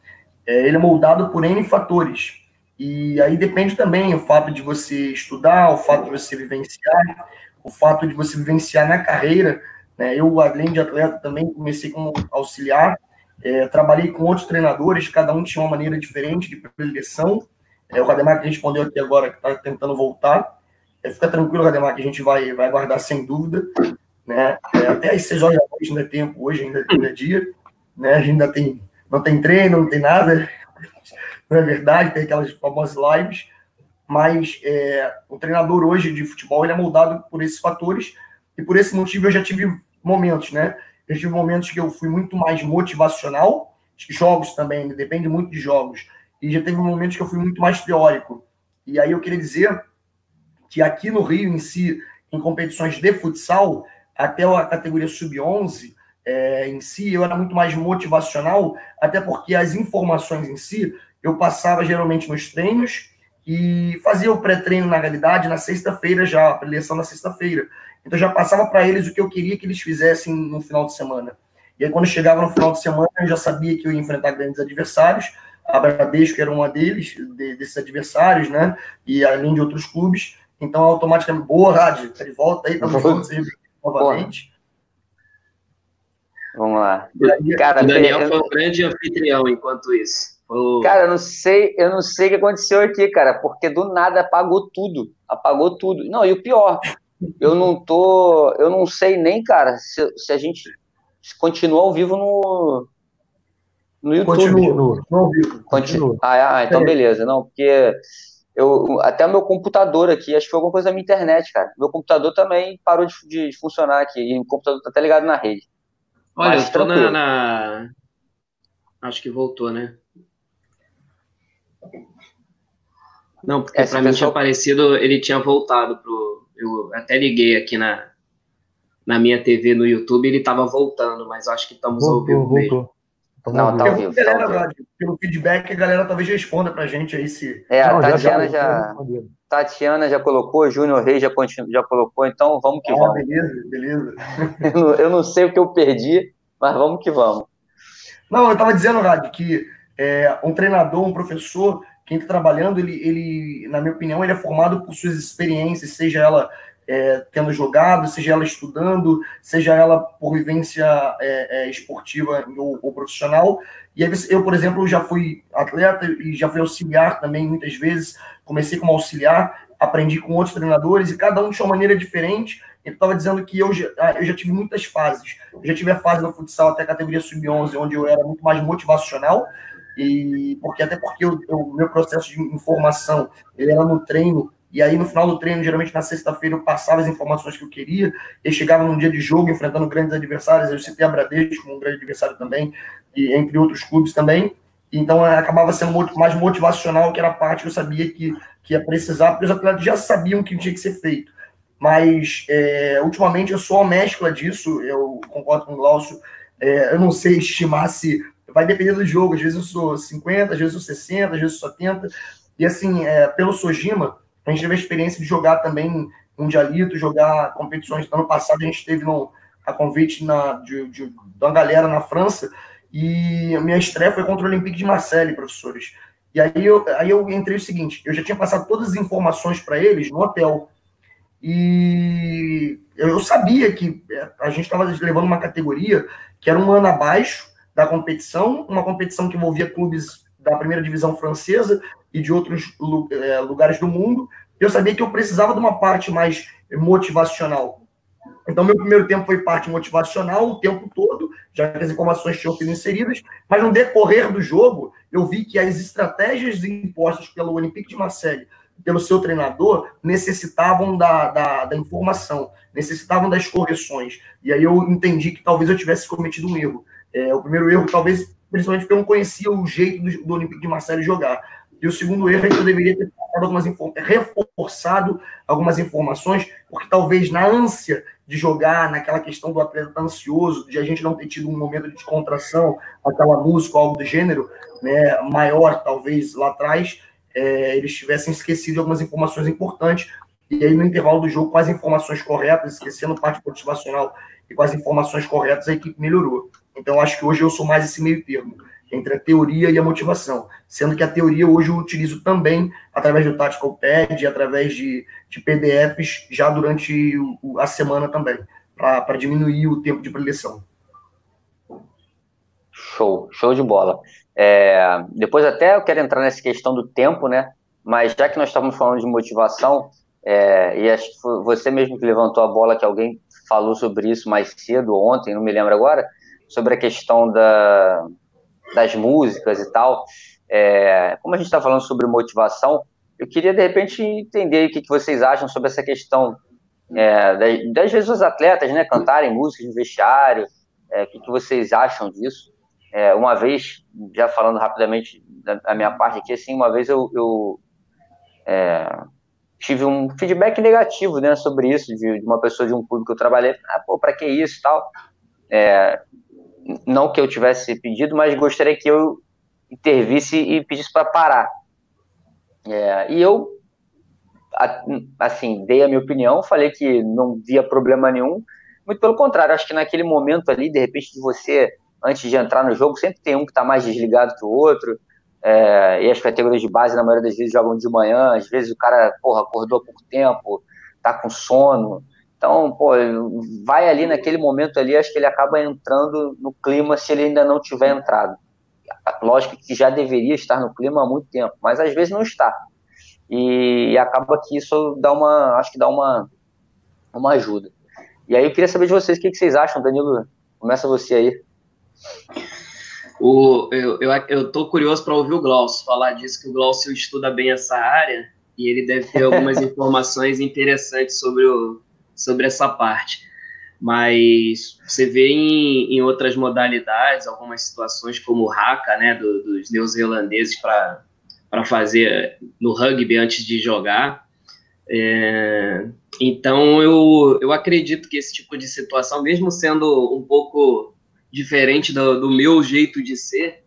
é, ele é moldado por N fatores. E aí depende também o fato de você estudar, o fato de você vivenciar, o fato de você vivenciar na carreira né? Eu, além de atleta, também comecei como auxiliar, é, trabalhei com outros treinadores, cada um tinha uma maneira diferente de predileção. É, o Rademar que respondeu aqui agora, que está tentando voltar. É, fica tranquilo, Rademar, que a gente vai, vai aguardar sem dúvida. Né? É, até às 6 horas da noite ainda é tempo, hoje ainda, ainda é dia. Né? A gente ainda tem, não tem treino, não tem nada. Não é verdade, tem aquelas famosas lives. Mas é, o treinador hoje de futebol ele é moldado por esses fatores. E por esse motivo eu já tive momentos, né? Eu tive momentos que eu fui muito mais motivacional, jogos também, né? depende muito de jogos. E já teve momentos que eu fui muito mais teórico. E aí eu queria dizer que aqui no Rio, em si, em competições de futsal, até a categoria sub-11, é, em si, eu era muito mais motivacional, até porque as informações em si eu passava geralmente nos treinos e fazia o pré-treino na realidade na sexta-feira já, a preleção na sexta-feira. Então já passava para eles o que eu queria que eles fizessem no final de semana. E aí quando chegava no final de semana, eu já sabia que eu ia enfrentar grandes adversários. A Bradesco era uma deles, de, desses adversários, né? E além de outros clubes. Então, automaticamente, boa, Rádio, tá de volta aí, estamos juntos novamente. Vamos lá. Cara, o Daniel foi um grande anfitrião enquanto isso. Cara, eu não sei, eu não sei o que aconteceu aqui, cara, porque do nada apagou tudo, apagou tudo. Não, e o pior, eu não tô, eu não sei nem, cara, se, se a gente continua ao vivo no no YouTube. Continua, no vivo. Continua. Ah, ah, então é. beleza, não, porque eu até o meu computador aqui, acho que foi alguma coisa da minha internet, cara. Meu computador também parou de, de funcionar aqui, e o computador tá até ligado na rede. Olha, Mas, eu tô na, na, Acho que voltou, né? Não, porque para mim tinha aparecido, ele tinha voltado pro. Eu até liguei aqui na, na minha TV no YouTube, ele estava voltando, mas acho que estamos voltou, ao vivo voltou. mesmo. Não, tá ao vivo. Tá galera, tá pelo feedback, a galera talvez responda pra gente aí se. É, a Tatiana já. já Tatiana já colocou, Júnior Reis já, continu, já colocou, então vamos que ah, vamos. Beleza, beleza. eu, não, eu não sei o que eu perdi, mas vamos que vamos. Não, eu estava dizendo, Rádio, que é, um treinador, um professor, quem está trabalhando, ele, ele, na minha opinião, ele é formado por suas experiências, seja ela é, tendo jogado, seja ela estudando, seja ela por vivência é, é, esportiva ou, ou, profissional. E aí, eu, por exemplo, já fui atleta e já fui auxiliar também muitas vezes. Comecei como auxiliar, aprendi com outros treinadores e cada um de uma maneira diferente. Eu estava dizendo que eu já, ah, eu já tive muitas fases. Eu já tive a fase no futsal até a categoria sub-11, onde eu era muito mais motivacional e porque até porque o meu processo de informação ele era no treino e aí no final do treino geralmente na sexta-feira eu passava as informações que eu queria e chegava num dia de jogo enfrentando grandes adversários eu citei a Bradesco como um grande adversário também e entre outros clubes também então acabava sendo mais motivacional que era a parte que eu sabia que, que ia precisar porque os atletas já sabiam que tinha que ser feito. Mas é, ultimamente eu sou uma mescla disso eu concordo com o Glaucio é, eu não sei estimar se vai depender do jogo. Às vezes eu sou 50, às vezes eu sou 60, às vezes eu sou 70. E assim, é, pelo Sojima, a gente teve a experiência de jogar também mundialito, jogar competições. Ano passado a gente teve no, a convite na, de, de, de uma galera na França e a minha estreia foi contra o Olympique de Marseille, professores. E aí eu, aí eu entrei o seguinte, eu já tinha passado todas as informações para eles no hotel. E eu sabia que a gente estava levando uma categoria que era um ano abaixo, da competição, uma competição que envolvia clubes da primeira divisão francesa e de outros é, lugares do mundo. Eu sabia que eu precisava de uma parte mais motivacional. Então, meu primeiro tempo foi parte motivacional o tempo todo, já que as informações tinham sido inseridas, mas no decorrer do jogo, eu vi que as estratégias impostas pelo Olympique de Marseille, pelo seu treinador, necessitavam da, da, da informação, necessitavam das correções. E aí eu entendi que talvez eu tivesse cometido um erro. É, o primeiro erro, talvez, principalmente porque eu não conhecia o jeito do, do Olympique de Marseille jogar. E o segundo erro é que eu deveria ter algumas reforçado algumas informações, porque talvez na ânsia de jogar, naquela questão do atleta ansioso, de a gente não ter tido um momento de descontração, aquela música, algo do gênero, né, maior, talvez, lá atrás, é, eles tivessem esquecido algumas informações importantes, e aí no intervalo do jogo, com as informações corretas, esquecendo parte motivacional e com as informações corretas, a equipe melhorou. Então, acho que hoje eu sou mais esse meio termo entre a teoria e a motivação, sendo que a teoria hoje eu utilizo também através do Tactical Pad, através de, de PDFs, já durante o, a semana também, para diminuir o tempo de preleção. Show, show de bola. É, depois até eu quero entrar nessa questão do tempo, né? Mas já que nós estamos falando de motivação, é, e acho que foi você mesmo que levantou a bola, que alguém falou sobre isso mais cedo, ontem, não me lembro agora, sobre a questão da, das músicas e tal. É, como a gente está falando sobre motivação, eu queria de repente entender o que, que vocês acham sobre essa questão é, das, das, vezes os atletas, né, cantarem músicas no vestiário, é, o que, que, vocês acham disso? É, uma vez, já falando rapidamente da, da, minha parte aqui, assim, uma vez eu, eu é, tive um feedback negativo, né, sobre isso, de, de, uma pessoa de um público que eu trabalhei, ah, pô, pra que isso e tal, é, não que eu tivesse pedido, mas gostaria que eu intervisse e pedisse para parar. É, e eu, assim, dei a minha opinião, falei que não via problema nenhum, muito pelo contrário, acho que naquele momento ali, de repente, de você, antes de entrar no jogo, sempre tem um que está mais desligado que o outro, é, e as categorias de base, na maioria das vezes, jogam de manhã, às vezes o cara, porra, acordou há pouco tempo, tá com sono, então, pô, vai ali naquele momento ali, acho que ele acaba entrando no clima se ele ainda não tiver entrado. Lógico que já deveria estar no clima há muito tempo, mas às vezes não está. E, e acaba que isso dá uma, acho que dá uma, uma ajuda. E aí eu queria saber de vocês o que, que vocês acham, Danilo. Começa você aí. O, eu, eu, eu tô curioso para ouvir o Glaucio falar disso, que o Glaucio estuda bem essa área e ele deve ter algumas informações interessantes sobre, o, sobre essa parte. Mas você vê em, em outras modalidades, algumas situações como o haka, né, do, dos neozelandeses para fazer no rugby antes de jogar. É, então, eu, eu acredito que esse tipo de situação, mesmo sendo um pouco diferente do, do meu jeito de ser,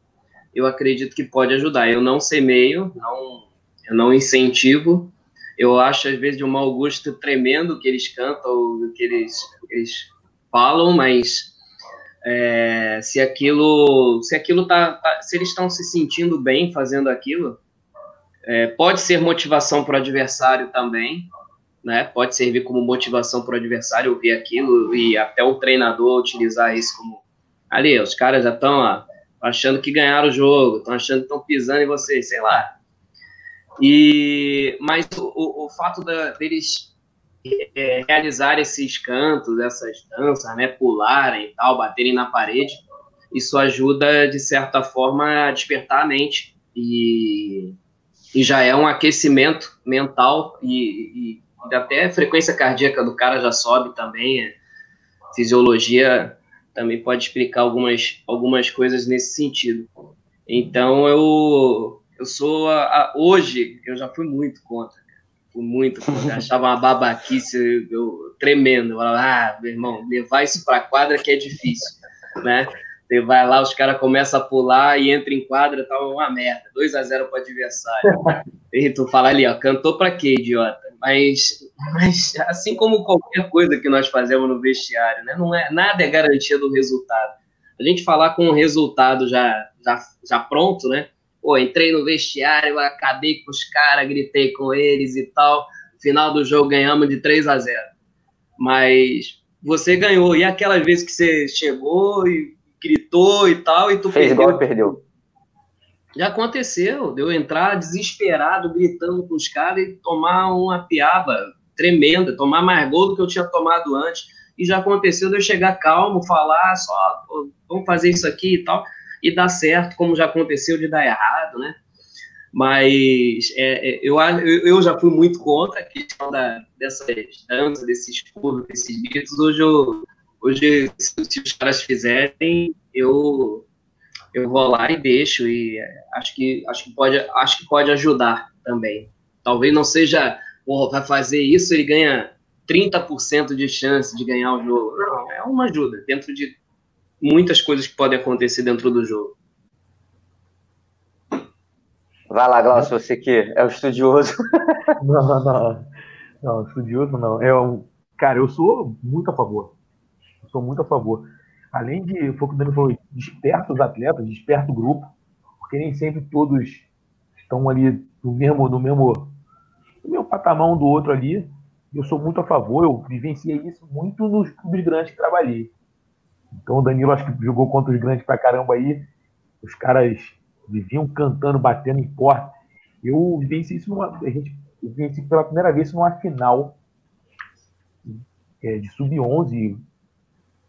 eu acredito que pode ajudar. Eu não semeio, não, eu não incentivo. Eu acho, às vezes, de um mau gosto tremendo que eles cantam, que eles, eles falam, mas é, se aquilo, se aquilo tá, tá se eles estão se sentindo bem fazendo aquilo, é, pode ser motivação para o adversário também, né? Pode servir como motivação para o adversário ouvir aquilo e até o treinador utilizar isso como ali, os caras já estão achando que ganharam o jogo, estão achando que estão pisando em vocês, sei lá. E mas o, o fato da, deles é, realizar esses cantos, essas danças, né, pularem e tal, baterem na parede, isso ajuda de certa forma a despertar a mente e, e já é um aquecimento mental e, e até a frequência cardíaca do cara já sobe também, é, fisiologia também pode explicar algumas, algumas coisas nesse sentido. Então eu eu sou a, a, hoje eu já fui muito contra, fui muito contra, achava uma babaquice eu, tremendo. Eu falava, ah, meu irmão, levar isso para quadra que é difícil, né? Você vai lá, os caras começam a pular e entra em quadra, tá uma merda. 2 a 0 para adversário. e tu fala ali, ó, cantou para quê, idiota? Mas, mas assim como qualquer coisa que nós fazemos no vestiário, né? Não é, nada é garantia do resultado. A gente falar com o resultado já, já, já pronto, né? Pô, entrei no vestiário, acabei com os caras, gritei com eles e tal. Final do jogo ganhamos de 3 a 0. Mas você ganhou. E aquelas vezes que você chegou e gritou e tal, e tu Fez perdeu. igual perdeu. Já aconteceu, deu entrar desesperado, gritando com os caras e tomar uma piaba tremenda, tomar mais gol do que eu tinha tomado antes. E já aconteceu de eu chegar calmo, falar só, vamos fazer isso aqui e tal e dá certo, como já aconteceu de dar errado, né? Mas é, é eu, eu já fui muito contra a questão da, dessas danças, desses pulos, desses gritos. Hoje, eu, hoje se, se, os caras fizerem, eu, eu vou lá e deixo. E acho que, acho que, pode, acho que pode ajudar também. Talvez não seja, porra, vai fazer isso, ele ganha 30% de chance de ganhar o jogo. Não, é uma ajuda. Dentro de muitas coisas que podem acontecer dentro do jogo. Vai lá, Glaucio, você que é o estudioso. Não, não, não, estudioso não. É um, cara, eu sou muito a favor. Eu sou muito a favor. Além de, foi o que o Dani falou, desperta os atletas, desperta o grupo, porque nem sempre todos estão ali no mesmo, no mesmo, no mesmo patamar um do outro ali. Eu sou muito a favor, eu vivenciei isso muito nos clubes grandes que trabalhei. Então o Danilo acho que jogou contra os grandes pra caramba aí. Os caras viviam cantando, batendo em porta. Eu venci isso numa. A gente venci pela primeira vez numa final é, de sub-11.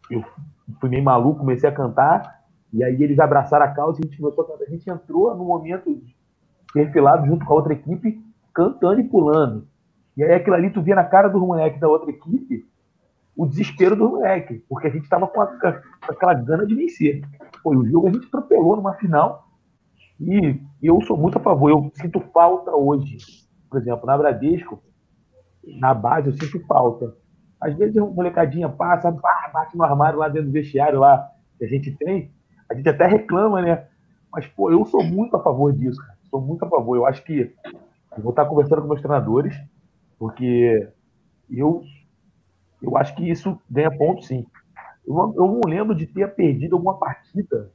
Eu fui meio maluco, comecei a cantar. E aí eles abraçaram a causa e a gente começou a cantar. A gente entrou no momento perfilado junto com a outra equipe, cantando e pulando. E aí aquilo ali tu via na cara dos moleques da outra equipe o desespero do moleque, porque a gente estava com, com, aquela gana de vencer. Foi o jogo a gente atropelou numa final e eu sou muito a favor. Eu sinto falta hoje, por exemplo, na Bradesco, na base eu sinto falta. Às vezes a molecadinha passa, bate no armário lá dentro do vestiário lá que a gente tem, a gente até reclama, né? Mas, pô, eu sou muito a favor disso, cara. Sou muito a favor. Eu acho que eu vou estar conversando com meus treinadores, porque eu eu acho que isso ganha ponto, sim. Eu, eu não lembro de ter perdido alguma partida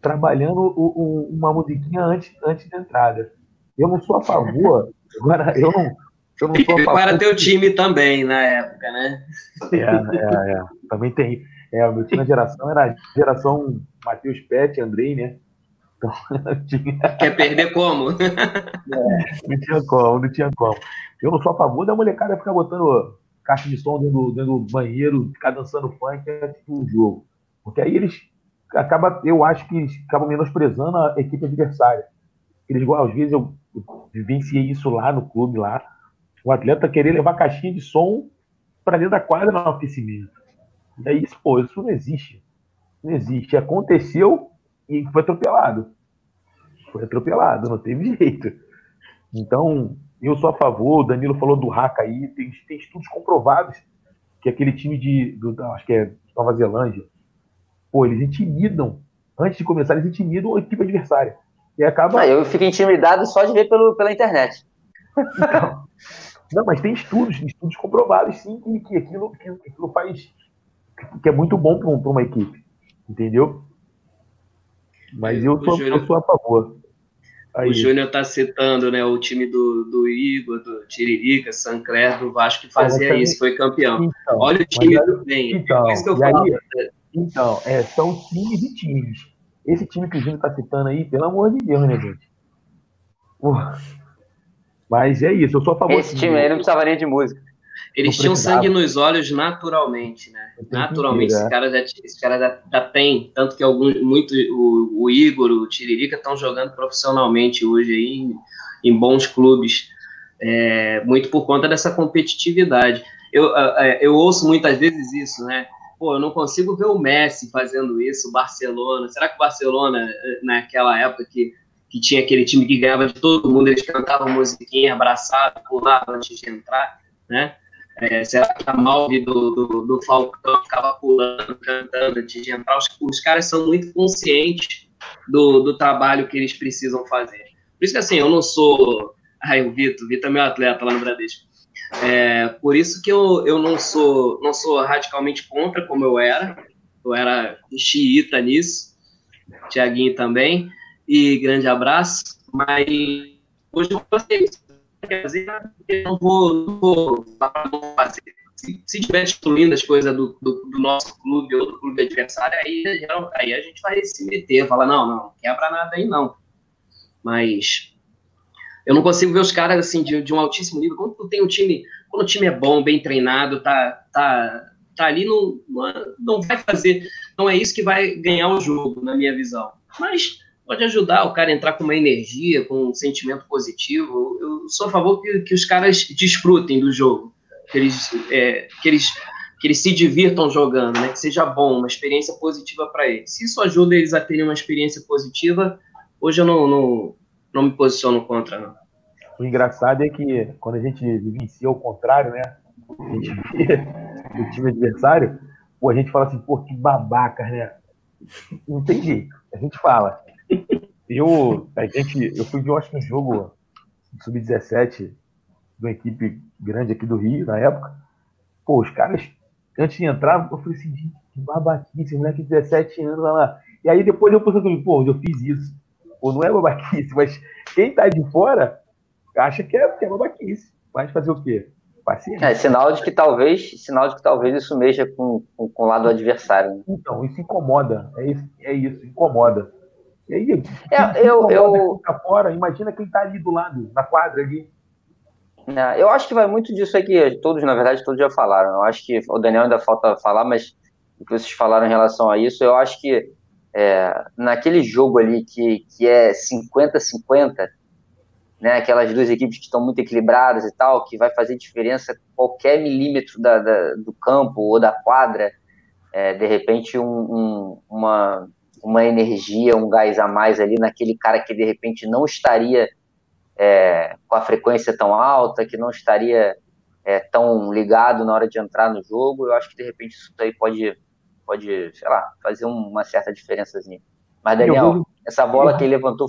trabalhando o, o, uma musiquinha antes, antes da entrada. Eu não sou a favor. Agora, eu não. Eu não sou a favor. Para teu time também na época, né? É, é, é. Também tem. É, o meu time na geração era a geração Matheus Pet, Andrei, né? Então, tinha... Quer perder como? É, não tinha como, não tinha como. Eu não sou a favor da molecada ficar botando caixa de som dentro dentro do banheiro, ficar dançando funk é tipo um jogo. Porque aí eles acaba, eu acho que eles acabam menosprezando a equipe adversária. Eles, às vezes, eu, eu vivenciei isso lá no clube, lá. O atleta querer levar caixinha de som para dentro da quadra no aquecimento. E aí, pô, isso não existe. Não existe. Aconteceu e foi atropelado. Foi atropelado, não teve jeito. Então, eu sou a favor, o Danilo falou do Haka aí, tem, tem estudos comprovados que aquele time de, do, acho que é Nova Zelândia, pô, eles intimidam, antes de começar, eles intimidam a equipe adversária. E acaba... Ah, eu fico intimidado só de ver pelo, pela internet. Então, não, mas tem estudos, estudos comprovados, sim, que, que, aquilo, que aquilo faz, que é muito bom para uma equipe, entendeu? Mas eu sou, eu sou a favor. Aí. O Júnior está citando né, o time do, do Igor, do Tiririca, Sancler, do Vasco, que fazia isso, foi campeão. Então, Olha o time do bem. Então, é isso que eu falo. Aí, então é, são times e times. Esse time que o Júnior está citando aí, pelo amor de Deus, né, gente? Porra. Mas é isso, eu sou a favor. Esse time aí não precisava nem de música. Eles tinham sangue nos olhos naturalmente, né? Naturalmente. Esse cara, já, esse cara já, já tem. Tanto que alguns, muito, o, o Igor, o Tiririca estão jogando profissionalmente hoje aí em, em bons clubes. É, muito por conta dessa competitividade. Eu, é, eu ouço muitas vezes isso, né? Pô, eu não consigo ver o Messi fazendo isso, o Barcelona. Será que o Barcelona, naquela época que, que tinha aquele time que ganhava de todo mundo, eles cantavam musiquinha abraçado, pulavam antes de entrar, né? É, será que a Malve do, do, do, Falcão ficava pulando, cantando antes de entrar? Os, os caras são muito conscientes do, do trabalho que eles precisam fazer. Por isso que, assim, eu não sou... Ai, o Vitor, o Vitor é meu atleta lá no Bradesco. É, por isso que eu, eu não sou não sou radicalmente contra como eu era. Eu era xiita nisso. Tiaguinho também. E grande abraço. Mas hoje eu gostei fazer, eu não vou, não vou fazer. Se, tiver excluindo as coisas do, do, do, nosso clube ou do clube adversário, aí, aí a gente vai se meter, falar, não, não, quebra nada aí não. Mas eu não consigo ver os caras assim de, de um altíssimo nível. Quando tem um time, quando o time é bom, bem treinado, tá, tá, tá ali, não, não vai fazer, não é isso que vai ganhar o jogo, na minha visão. Mas pode ajudar o cara a entrar com uma energia, com um sentimento positivo. Eu sou a favor que, que os caras desfrutem do jogo, que eles, é, que eles que eles se divirtam jogando, né? Que seja bom, uma experiência positiva para eles. Se isso ajuda eles a terem uma experiência positiva, hoje eu não, não, não me posiciono contra, não. O engraçado é que quando a gente vivencia o contrário, né? A gente time adversário, pô, a gente fala assim, pô, que babaca, né? Não tem jeito. A gente fala. Eu, a gente, eu fui ver, acho que um jogo sub-17 de uma equipe grande aqui do Rio, na época. Pô, os caras, antes de entrar, eu falei assim, gente, que babaquice, moleque de 17 anos lá. E aí depois eu pensei, pô, eu fiz isso. Pô, não é babaquice, mas quem tá de fora acha que é, que é babaquice. Mas fazer o quê? Paciência. É sinal de que talvez, sinal de que talvez isso mexa com, com, com o lado adversário. Né? Então, isso incomoda. É isso, é isso incomoda. E aí, é, eu, eu... fica fora, imagina quem está ali do lado, na quadra ali. É, eu acho que vai muito disso aqui, todos, na verdade, todos já falaram. Eu acho que o Daniel ainda falta falar, mas o que vocês falaram em relação a isso, eu acho que é, naquele jogo ali que, que é 50-50, né, aquelas duas equipes que estão muito equilibradas e tal, que vai fazer diferença qualquer milímetro da, da do campo ou da quadra, é, de repente um, um, uma, uma energia, um gás a mais ali naquele cara que de repente não estaria é, com a frequência tão alta, que não estaria é, tão ligado na hora de entrar no jogo, eu acho que de repente isso aí pode, pode sei lá, fazer uma certa diferençazinha. Mas, Daniel, essa bola que ele levantou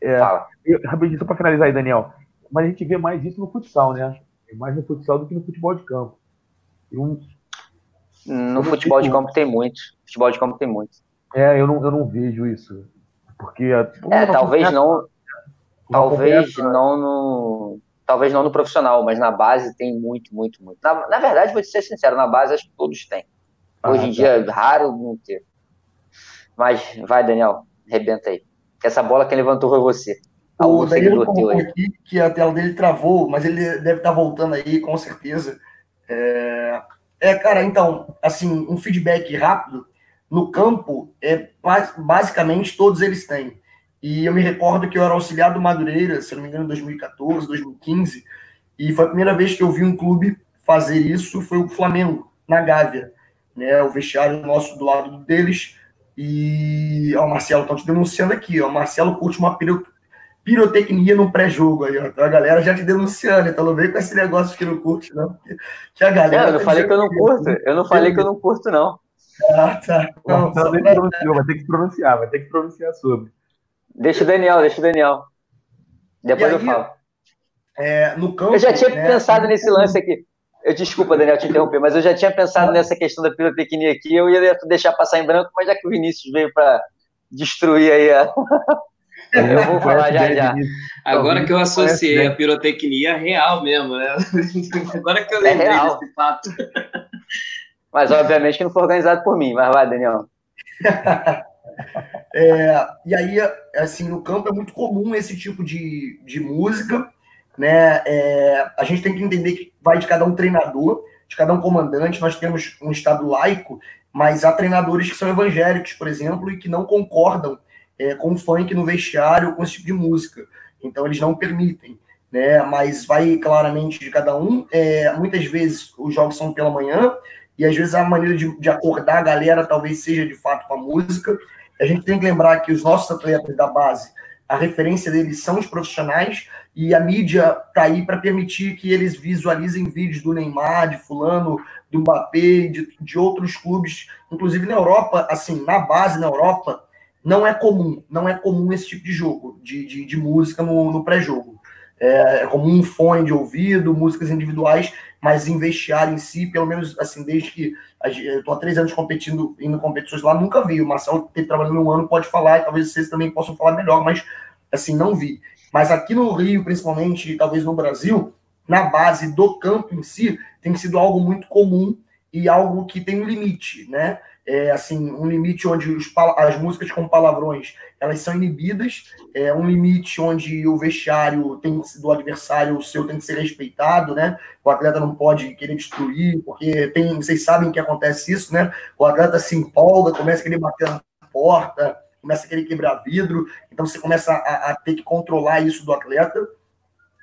é, Fala. Eu, rapidinho, só para finalizar aí, Daniel. Mas a gente vê mais isso no futsal, né? É mais no futsal do que no futebol de campo. Um... No futebol de campo tem muito. Futebol de campo tem muito. É, eu não, eu não vejo isso. Porque. É, talvez não. Talvez não no. Talvez não no profissional, mas na base tem muito, muito, muito. Na, na verdade, vou te ser sincero, na base acho que todos têm. Ah, Hoje em tá. dia é raro não ter. Mas vai, Daniel, arrebenta aí que essa bola que levantou foi você. O Danilo colocou aqui que a tela dele travou, mas ele deve estar voltando aí, com certeza. É, é cara, então, assim, um feedback rápido. No campo, é basicamente todos eles têm. E eu me recordo que eu era auxiliar do Madureira, se não me engano, em 2014, 2015, e foi a primeira vez que eu vi um clube fazer isso, foi o Flamengo, na Gávea. Né, o vestiário nosso do lado deles e ó, o Marcelo, estão te denunciando aqui, ó. O Marcelo curte uma piro... pirotecnia no pré-jogo aí, ó. Então a galera já te denunciando, então não vem com esse negócio que não curte, não. Que a galera. Não, eu não falei que eu não curto. Eu não falei que eu não curto, não. Ah, tá. Não, não, não pra... vai ter que pronunciar, vai ter que pronunciar sobre. Deixa o Daniel, deixa o Daniel. Depois aí, eu falo. É, no campo, eu já tinha né, pensado nesse lance aqui. Eu desculpa, Daniel, te interromper, mas eu já tinha pensado nessa questão da pirotecnia aqui. Eu ia deixar passar em branco, mas já que o Vinícius veio para destruir aí a. eu vou falar já já. Agora que eu associei a pirotecnia real mesmo, né? Agora que eu lembrei é desse fato. Mas obviamente que não foi organizado por mim, mas vai, Daniel. É, e aí, assim, no campo é muito comum esse tipo de, de música né? É, a gente tem que entender que vai de cada um treinador, de cada um comandante. Nós temos um Estado laico, mas há treinadores que são evangélicos, por exemplo, e que não concordam é, com o funk no vestiário, com esse tipo de música. Então, eles não permitem. Né? Mas vai claramente de cada um. É, muitas vezes os jogos são pela manhã, e às vezes a maneira de, de acordar a galera talvez seja de fato com a música. A gente tem que lembrar que os nossos atletas da base, a referência deles são os profissionais, e a mídia está aí para permitir que eles visualizem vídeos do Neymar, de fulano, do Mbappé, de, de outros clubes, inclusive na Europa, assim, na base na Europa, não é comum, não é comum esse tipo de jogo, de, de, de música no, no pré-jogo. É, é comum um fone de ouvido, músicas individuais, mas em vestiário em si, pelo menos assim, desde que eu estou há três anos competindo, indo em competições lá, nunca vi. O Marcelo teve trabalhando um ano, pode falar, talvez vocês também possam falar melhor, mas assim, não vi. Mas aqui no Rio, principalmente, talvez no Brasil, na base do campo em si, tem sido algo muito comum e algo que tem um limite, né? É, assim, um limite onde os, as músicas com palavrões elas são inibidas, é um limite onde o vestiário tem do adversário o seu tem que ser respeitado, né? O atleta não pode querer destruir, porque tem, vocês sabem que acontece isso, né? O atleta se empolga, começa a querer bater na porta, começa a querer quebrar vidro, então você começa a, a ter que controlar isso do atleta.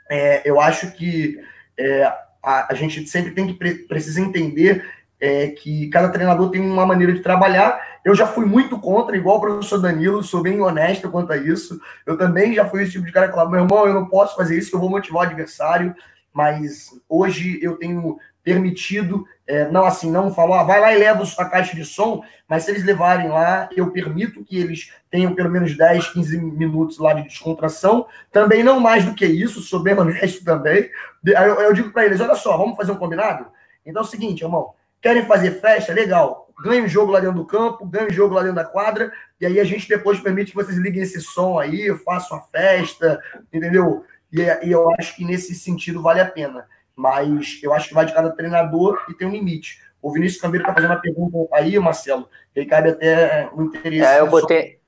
É, eu acho que é, a, a, gente sempre tem que pre, precisa entender é, que cada treinador tem uma maneira de trabalhar. Eu já fui muito contra, igual o professor Danilo, sou bem honesto quanto a isso. Eu também já fui esse tipo de cara que falava, meu irmão, eu não posso fazer isso, eu vou motivar o adversário, mas hoje eu tenho permitido, é, não assim, não falou, ah, vai lá e leva a caixa de som, mas se eles levarem lá, eu permito que eles tenham pelo menos 10, 15 minutos lá de descontração, também não mais do que isso, sou bem honesto também. Eu, eu digo para eles, olha só, vamos fazer um combinado? Então é o seguinte, irmão, querem fazer festa? Legal, ganha o jogo lá dentro do campo, ganha o jogo lá dentro da quadra, e aí a gente depois permite que vocês liguem esse som aí, façam a festa, entendeu? E, e eu acho que nesse sentido vale a pena mas eu acho que vai de cada treinador e tem um limite. O Vinícius Cambeiro está fazendo uma pergunta aí, Marcelo, que cabe até o interesse. É, eu botei,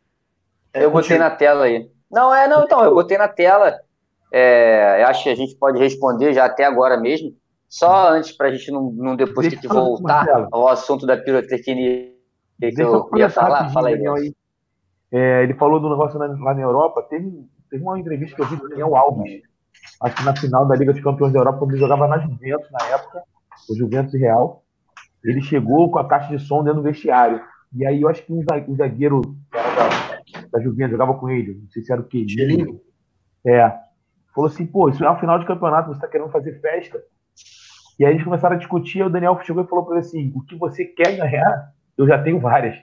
é, eu botei na tela aí. Não, é, não, então, eu botei na tela. É, acho que a gente pode responder já até agora mesmo. Só antes, para a gente não, não depois ter que voltar ao assunto da pirotecnia que Deixa eu ia falar, fala aí. aí. É, ele falou do negócio lá na Europa, teve teve uma entrevista que eu vi do Daniel Alves, acho que na final da Liga dos Campeões da Europa, quando ele jogava na Juventus na época, o Juventus Real. Ele chegou com a caixa de som dentro do vestiário. E aí eu acho que um zagueiro da, da Juventus jogava com ele, não sei se era o Quelinho. É. Falou assim, pô, isso é um final de campeonato, você tá querendo fazer festa. E aí eles começaram a discutir, e o Daniel chegou e falou para ele assim, o que você quer ganhar, eu já tenho várias.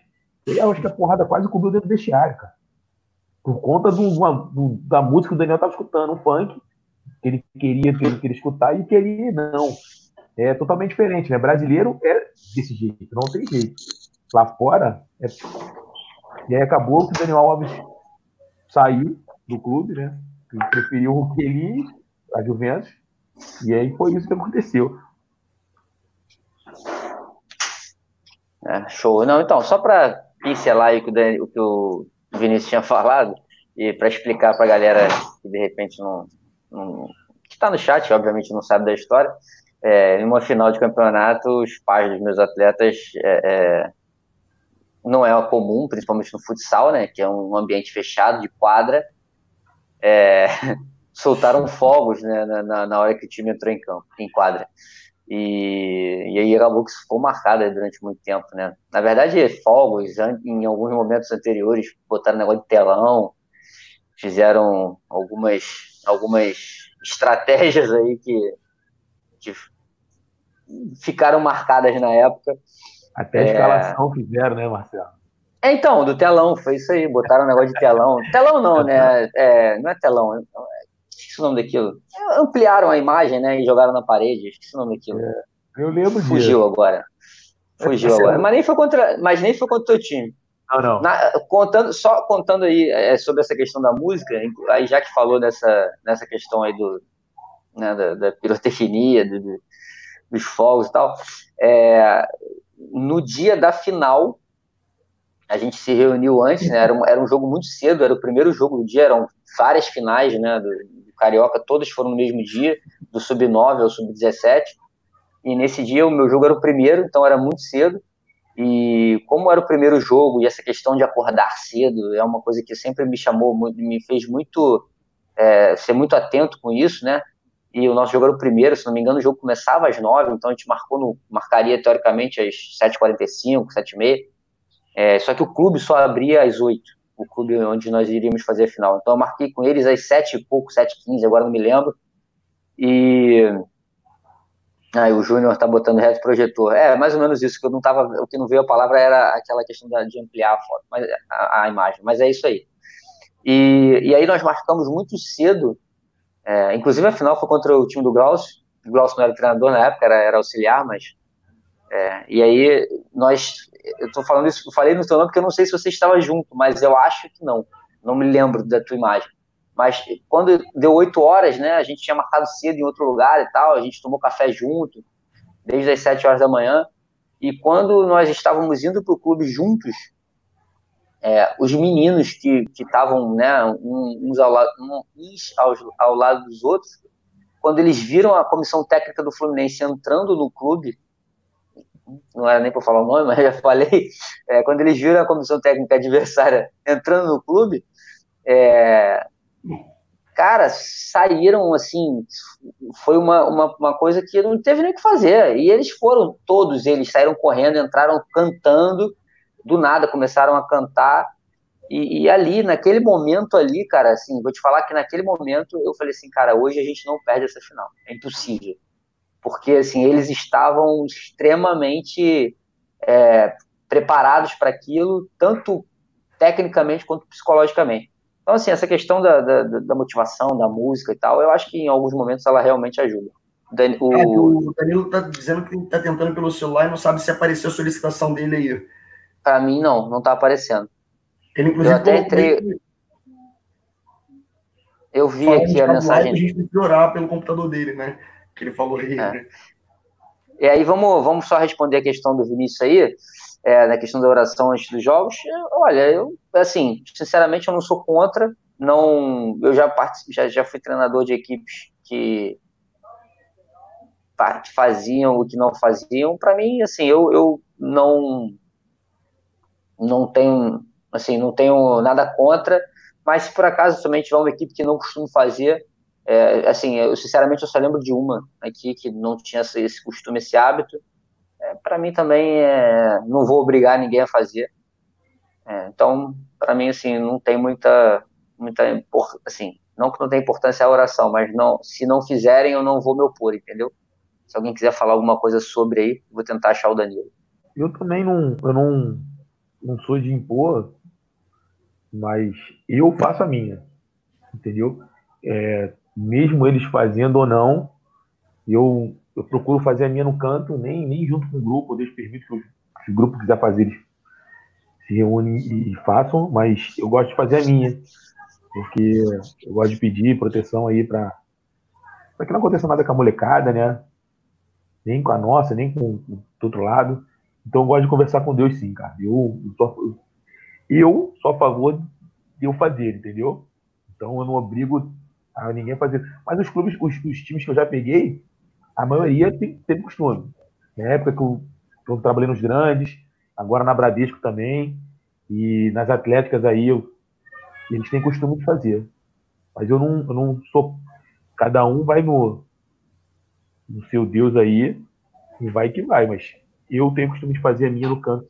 E eu acho que a porrada quase cobriu dentro do vestiário, cara. Por conta do, do, da música que o Daniel tava escutando, um funk, que ele queria, que ele queria escutar, e que ele não. É totalmente diferente, né? Brasileiro é desse jeito, não tem jeito. Lá fora, é... e aí acabou que o Daniel Alves saiu do clube, né? Preferiu o Kelly, a Juventus, e aí foi isso que aconteceu. É, show. Não, então, só para pincelar aí o que o, Daniel, o que o Vinícius tinha falado, e para explicar para a galera que de repente não, não que está no chat, obviamente não sabe da história, é, em uma final de campeonato, os pais dos meus atletas é, é, não é comum, principalmente no futsal, né, que é um ambiente fechado de quadra, é, soltaram fogos né, na, na, hora que o time entrou em campo, em quadra. E, e aí acabou que isso ficou marcado durante muito tempo, né? Na verdade, fogos, em alguns momentos anteriores, botaram negócio de telão, fizeram algumas, algumas estratégias aí que, que ficaram marcadas na época. Até a é. escalação é... fizeram, né, Marcelo? É, então, do telão, foi isso aí, botaram um negócio de telão. Telão não, né? É, não é telão, é, esqueci o nome daquilo. Ampliaram a imagem, né, e jogaram na parede, esqueci o nome daquilo. É, eu lembro Fugiu disso. agora. Fugiu agora. Mas nem foi contra, mas nem foi contra o teu time. Não, não. Na, contando, só contando aí é, sobre essa questão da música, aí já que falou nessa, nessa questão aí do, né, da, da pirotecnia, do, do, dos fogos e tal, é, no dia da final, a gente se reuniu antes, né, era, um, era um jogo muito cedo, era o primeiro jogo do dia, eram várias finais né, do Carioca, todas foram no mesmo dia, do Sub-9 ao Sub-17, e nesse dia o meu jogo era o primeiro, então era muito cedo, e como era o primeiro jogo, e essa questão de acordar cedo é uma coisa que sempre me chamou, me fez muito é, ser muito atento com isso, né? E o nosso jogo era o primeiro, se não me engano, o jogo começava às nove, então a gente marcou no, marcaria teoricamente às 7h45, 7h30. É, só que o clube só abria às oito, o clube onde nós iríamos fazer a final. Então eu marquei com eles às sete e pouco, sete e quinze, agora não me lembro. E Aí o Júnior tá botando reto projetor. É, mais ou menos isso, que eu não tava. O que não veio a palavra era aquela questão de ampliar a foto, mas, a, a imagem, mas é isso aí. E, e aí nós marcamos muito cedo, é, inclusive a final foi contra o time do Glaucio. O Glaucio não era treinador na época, era, era auxiliar, mas. É, e aí nós. Eu tô falando isso, eu falei no seu nome porque eu não sei se você estava junto, mas eu acho que não. Não me lembro da tua imagem. Mas quando deu oito horas, né, a gente tinha marcado cedo em outro lugar e tal, a gente tomou café junto, desde as sete horas da manhã. E quando nós estávamos indo para o clube juntos, é, os meninos que estavam né, uns, ao uns ao lado dos outros, quando eles viram a comissão técnica do Fluminense entrando no clube, não era nem para falar o nome, mas já falei, é, quando eles viram a comissão técnica adversária entrando no clube, é, cara, saíram assim, foi uma, uma, uma, coisa que não teve nem o que fazer. E eles foram, todos eles saíram correndo, entraram cantando, do nada começaram a cantar. E, e, ali, naquele momento ali, cara, assim, vou te falar que naquele momento eu falei assim, cara, hoje a gente não perde essa final. É impossível. Porque, assim, eles estavam extremamente é, preparados para aquilo, tanto tecnicamente quanto psicologicamente. Então, assim, essa questão da, da, da, motivação, da música e tal, eu acho que em alguns momentos ela realmente ajuda. O... É, o Danilo tá dizendo que tá tentando pelo celular e não sabe se apareceu a solicitação dele aí. Para mim, não, não tá aparecendo. Ele, inclusive, eu até entrei. Eu vi aqui a mensagem. A gente tem que orar pelo computador dele, né? Que ele falou aí. É. Né? E aí, vamos, vamos só responder a questão do Vinícius aí é, na questão da oração antes dos jogos, olha, eu, assim, sinceramente, eu não sou contra, não, eu já, já, já fui treinador de equipes que faziam o que não faziam, para mim, assim, eu, eu não, não tenho, assim, não tenho nada contra, Mas se por acaso também tiver uma equipe que não costuma fazer, é, assim, eu sinceramente eu só lembro de uma aqui que não tinha esse costume, esse hábito. É, para mim também é, não vou obrigar ninguém a fazer. É, então, para mim assim, não tem muita muita assim, não que não tem importância a oração, mas não, se não fizerem eu não vou me opor, entendeu? Se alguém quiser falar alguma coisa sobre aí, vou tentar achar o Danilo. Eu também não, eu não, não sou de impor, mas eu faço a minha, entendeu? É, mesmo eles fazendo ou não, eu, eu procuro fazer a minha no canto, nem, nem junto com o grupo, eu deixo que se o grupo quiser fazer, eles se reúnem e, e façam, mas eu gosto de fazer a minha, porque eu gosto de pedir proteção aí para que não aconteça nada com a molecada, né? Nem com a nossa, nem com o outro lado. Então eu gosto de conversar com Deus sim, cara. Eu, eu, sou, eu sou a favor de eu fazer, entendeu? Então eu não obrigo a ninguém a fazer. Mas os clubes, os, os times que eu já peguei, a maioria tem, tem costume. Na época que eu, que eu trabalhei nos grandes, agora na Bradesco também, e nas atléticas aí, eu, eles têm costume de fazer. Mas eu não, eu não sou. Cada um vai no, no seu Deus aí e vai que vai, mas eu tenho costume de fazer a minha no canto.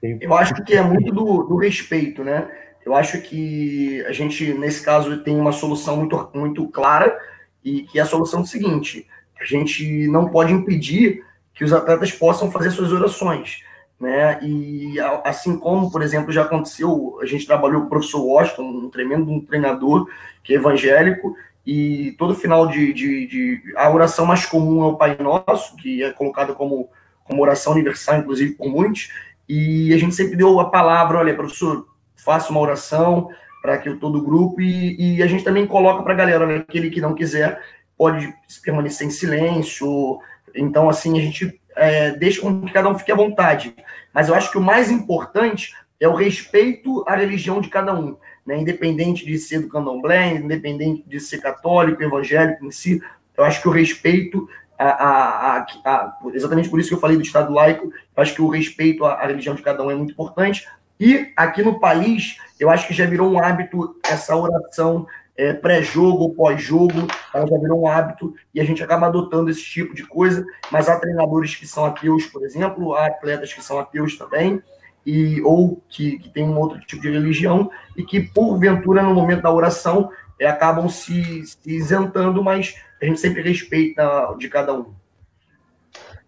Tenho eu acho que é muito do, do respeito, né? Eu acho que a gente, nesse caso, tem uma solução muito, muito clara e que é a solução é seguinte: a gente não pode impedir que os atletas possam fazer suas orações. Né? E assim como, por exemplo, já aconteceu, a gente trabalhou com o professor Washington, um tremendo um treinador que é evangélico, e todo final de, de, de, a oração mais comum é o Pai Nosso, que é colocado como, como oração universal, inclusive por muitos, e a gente sempre deu a palavra, olha, professor, faça uma oração para que todo o grupo, e, e a gente também coloca para a galera, olha, aquele que não quiser pode permanecer em silêncio, então assim, a gente é, deixa com que cada um fique à vontade. Mas eu acho que o mais importante é o respeito à religião de cada um, né? independente de ser do candomblé, independente de ser católico, evangélico em si, eu acho que o respeito a, a, a, exatamente por isso que eu falei do Estado laico, acho que o respeito à, religião de cada um é muito importante. E aqui no país, eu acho que já virou um hábito essa oração é, pré-jogo pós-jogo, ela já virou um hábito e a gente acaba adotando esse tipo de coisa. Mas há treinadores que são ateus, por exemplo, há atletas que são ateus também, e ou que, que tem um outro tipo de religião e que, porventura, no momento da oração, é, acabam se, se isentando, mas a gente sempre respeita de cada um.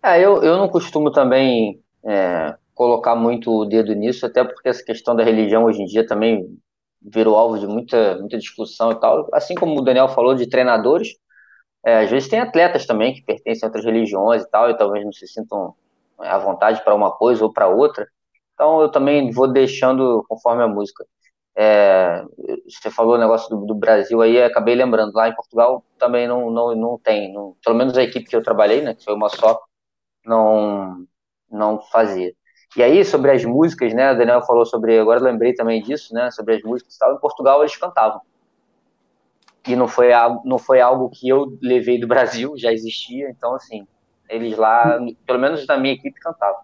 É, eu, eu não costumo também é, colocar muito o dedo nisso, até porque essa questão da religião hoje em dia também virou alvo de muita, muita discussão e tal. Assim como o Daniel falou de treinadores, é, às vezes tem atletas também que pertencem a outras religiões e tal, e talvez não se sintam é, à vontade para uma coisa ou para outra. Então eu também vou deixando conforme a música. É, você falou o negócio do, do, Brasil aí, acabei lembrando, lá em Portugal também não, não, não tem, não, pelo menos a equipe que eu trabalhei, né, que foi uma só, não, não fazia. E aí, sobre as músicas, né? O Daniel falou sobre. Agora lembrei também disso, né? Sobre as músicas e tal. Em Portugal eles cantavam. E não foi, não foi algo que eu levei do Brasil, já existia. Então, assim, eles lá, pelo menos na minha equipe, cantavam.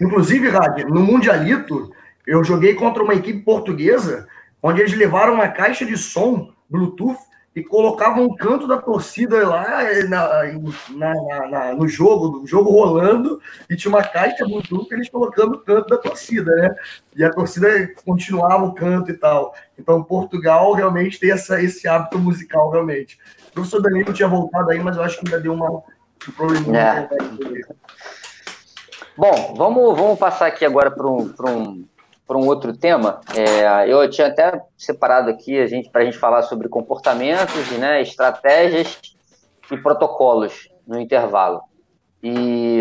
Inclusive, Rad, no Mundialito, eu joguei contra uma equipe portuguesa, onde eles levaram uma caixa de som Bluetooth e colocavam um canto da torcida lá eh, na, na, na, no jogo, no jogo rolando, e tinha uma caixa Bluetooth eles colocando o canto da torcida, né? E a torcida continuava o canto e tal. Então, Portugal realmente tem essa, esse hábito musical, realmente. O professor Danilo tinha voltado aí, mas eu acho que ainda deu uma, um probleminha. É. Bom, vamos, vamos passar aqui agora para um, um para um outro tema. É, eu tinha até separado aqui a gente para a gente falar sobre comportamentos, né, estratégias e protocolos no intervalo. E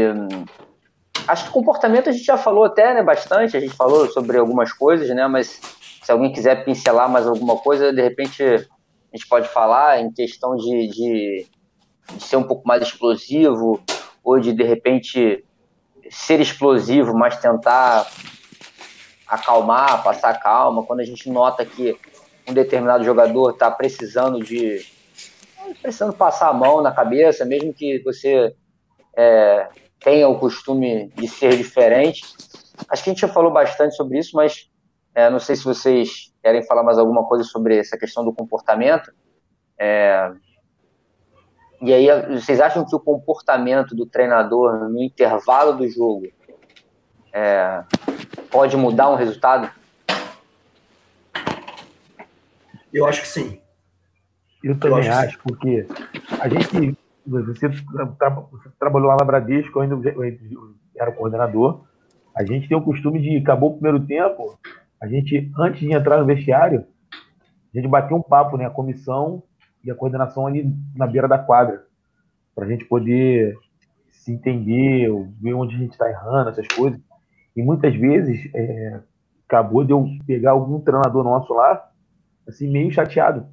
acho que comportamento a gente já falou até né, bastante. A gente falou sobre algumas coisas, né? Mas se alguém quiser pincelar mais alguma coisa, de repente a gente pode falar em questão de, de, de ser um pouco mais explosivo ou de de repente ser explosivo, mas tentar acalmar, passar calma, quando a gente nota que um determinado jogador está precisando de precisando passar a mão na cabeça, mesmo que você é, tenha o costume de ser diferente. Acho que a gente já falou bastante sobre isso, mas É, não sei se vocês querem falar mais alguma coisa sobre essa questão do comportamento. É, e aí, vocês acham que o comportamento do treinador no intervalo do jogo é, pode mudar um resultado? Eu acho que sim. Eu também eu acho, acho porque a gente. Você, tra você trabalhou lá na Bradesco, eu ainda eu era o coordenador. A gente tem o costume de, acabou o primeiro tempo, a gente, antes de entrar no vestiário, a gente bateu um papo, né? A comissão e a coordenação ali na beira da quadra, para a gente poder se entender, ver onde a gente está errando, essas coisas. E muitas vezes é, acabou de eu pegar algum treinador nosso lá, assim, meio chateado,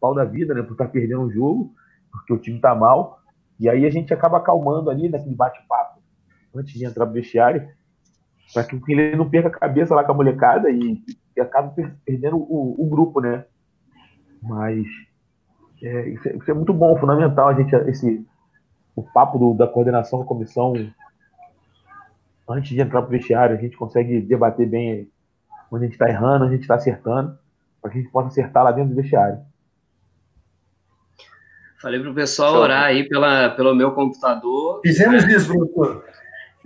pau da vida, né? Por estar tá perdendo um jogo, porque o time está mal. E aí a gente acaba acalmando ali naquele bate-papo, antes de entrar no vestiário, para que ele não perca a cabeça lá com a molecada e, e acabe perdendo o, o, grupo, né? Mas é, isso, é, isso, é, muito bom, fundamental a gente esse o papo do, da coordenação da comissão antes de entrar para o vestiário a gente consegue debater bem onde a gente está errando, onde a gente está acertando, para que a gente possa acertar lá dentro do vestiário. Falei para o pessoal orar aí pela, pelo meu computador. Fizemos isso, professor.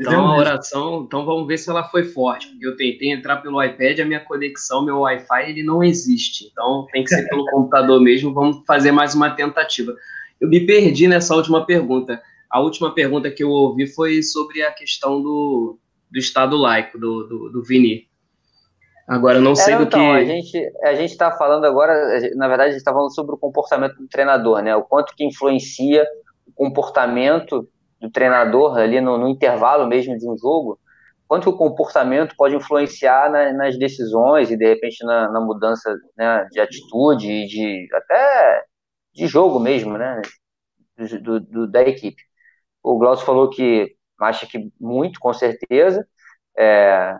Então a oração, então vamos ver se ela foi forte, porque eu tentei entrar pelo iPad, a minha conexão, meu Wi-Fi, ele não existe. Então tem que ser pelo computador mesmo, vamos fazer mais uma tentativa. Eu me perdi nessa última pergunta. A última pergunta que eu ouvi foi sobre a questão do, do Estado laico, do, do, do Vini. Agora, eu não sei é, do então, que... A gente a gente está falando agora, na verdade, a gente está falando sobre o comportamento do treinador, né? O quanto que influencia o comportamento do treinador ali no, no, intervalo mesmo de um jogo, quanto o comportamento pode influenciar na, nas decisões e de repente na, na mudança né, de atitude e de até de jogo mesmo, né, do, do, da equipe. O Glaucio falou que acha que muito, com certeza. É,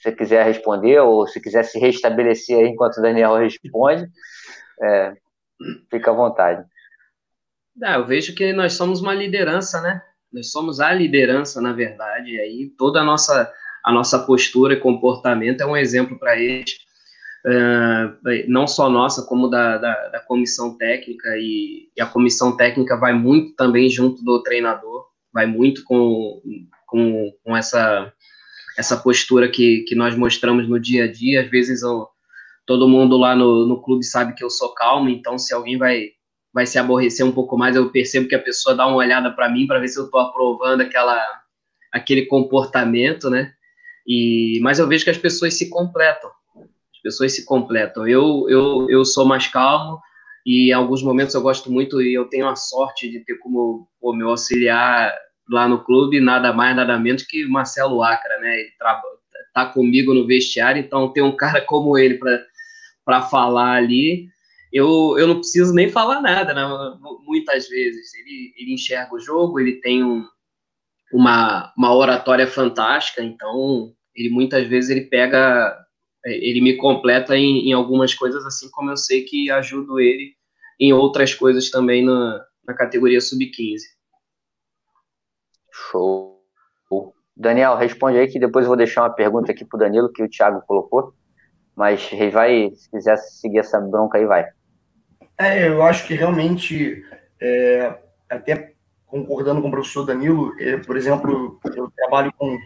se quiser responder ou se quiser se restabelecer aí enquanto o Daniel responde, é, fica à vontade. Ah, eu vejo que nós somos uma liderança, né? Nós somos a liderança, na verdade, e aí toda a nossa, a nossa postura e comportamento é um exemplo para eles, não só nossa, como da, da, da comissão técnica, e, e, a comissão técnica vai muito também junto do treinador, vai muito com, com, com essa, essa postura que, que nós mostramos no dia a dia, às vezes eu, todo mundo lá no, no clube sabe que eu sou calmo, então se alguém vai vai se aborrecer um pouco mais, eu percebo que a pessoa dá uma olhada para mim para ver se eu estou aprovando aquela, aquele comportamento, né? E, mas eu vejo que as pessoas se completam. As pessoas se completam. Eu, eu, eu sou mais calmo e em alguns momentos eu gosto muito e eu tenho a sorte de ter como o meu auxiliar lá no clube nada mais, nada menos que Marcelo Acra, né? Ele tá comigo no vestiário, então tem um cara como ele para falar ali eu, eu não preciso nem falar nada, né? muitas vezes. Ele, ele enxerga o jogo, ele tem um, uma, uma oratória fantástica, então ele muitas vezes ele pega, ele me completa em, em algumas coisas, assim como eu sei que ajudo ele em outras coisas também na, na categoria sub-15. Show. Daniel, responde aí que depois eu vou deixar uma pergunta aqui para o Danilo que o Thiago colocou. Mas vai, se quiser seguir essa bronca aí, vai. É, eu acho que realmente, é, até concordando com o professor Danilo, é, por exemplo, eu trabalho com.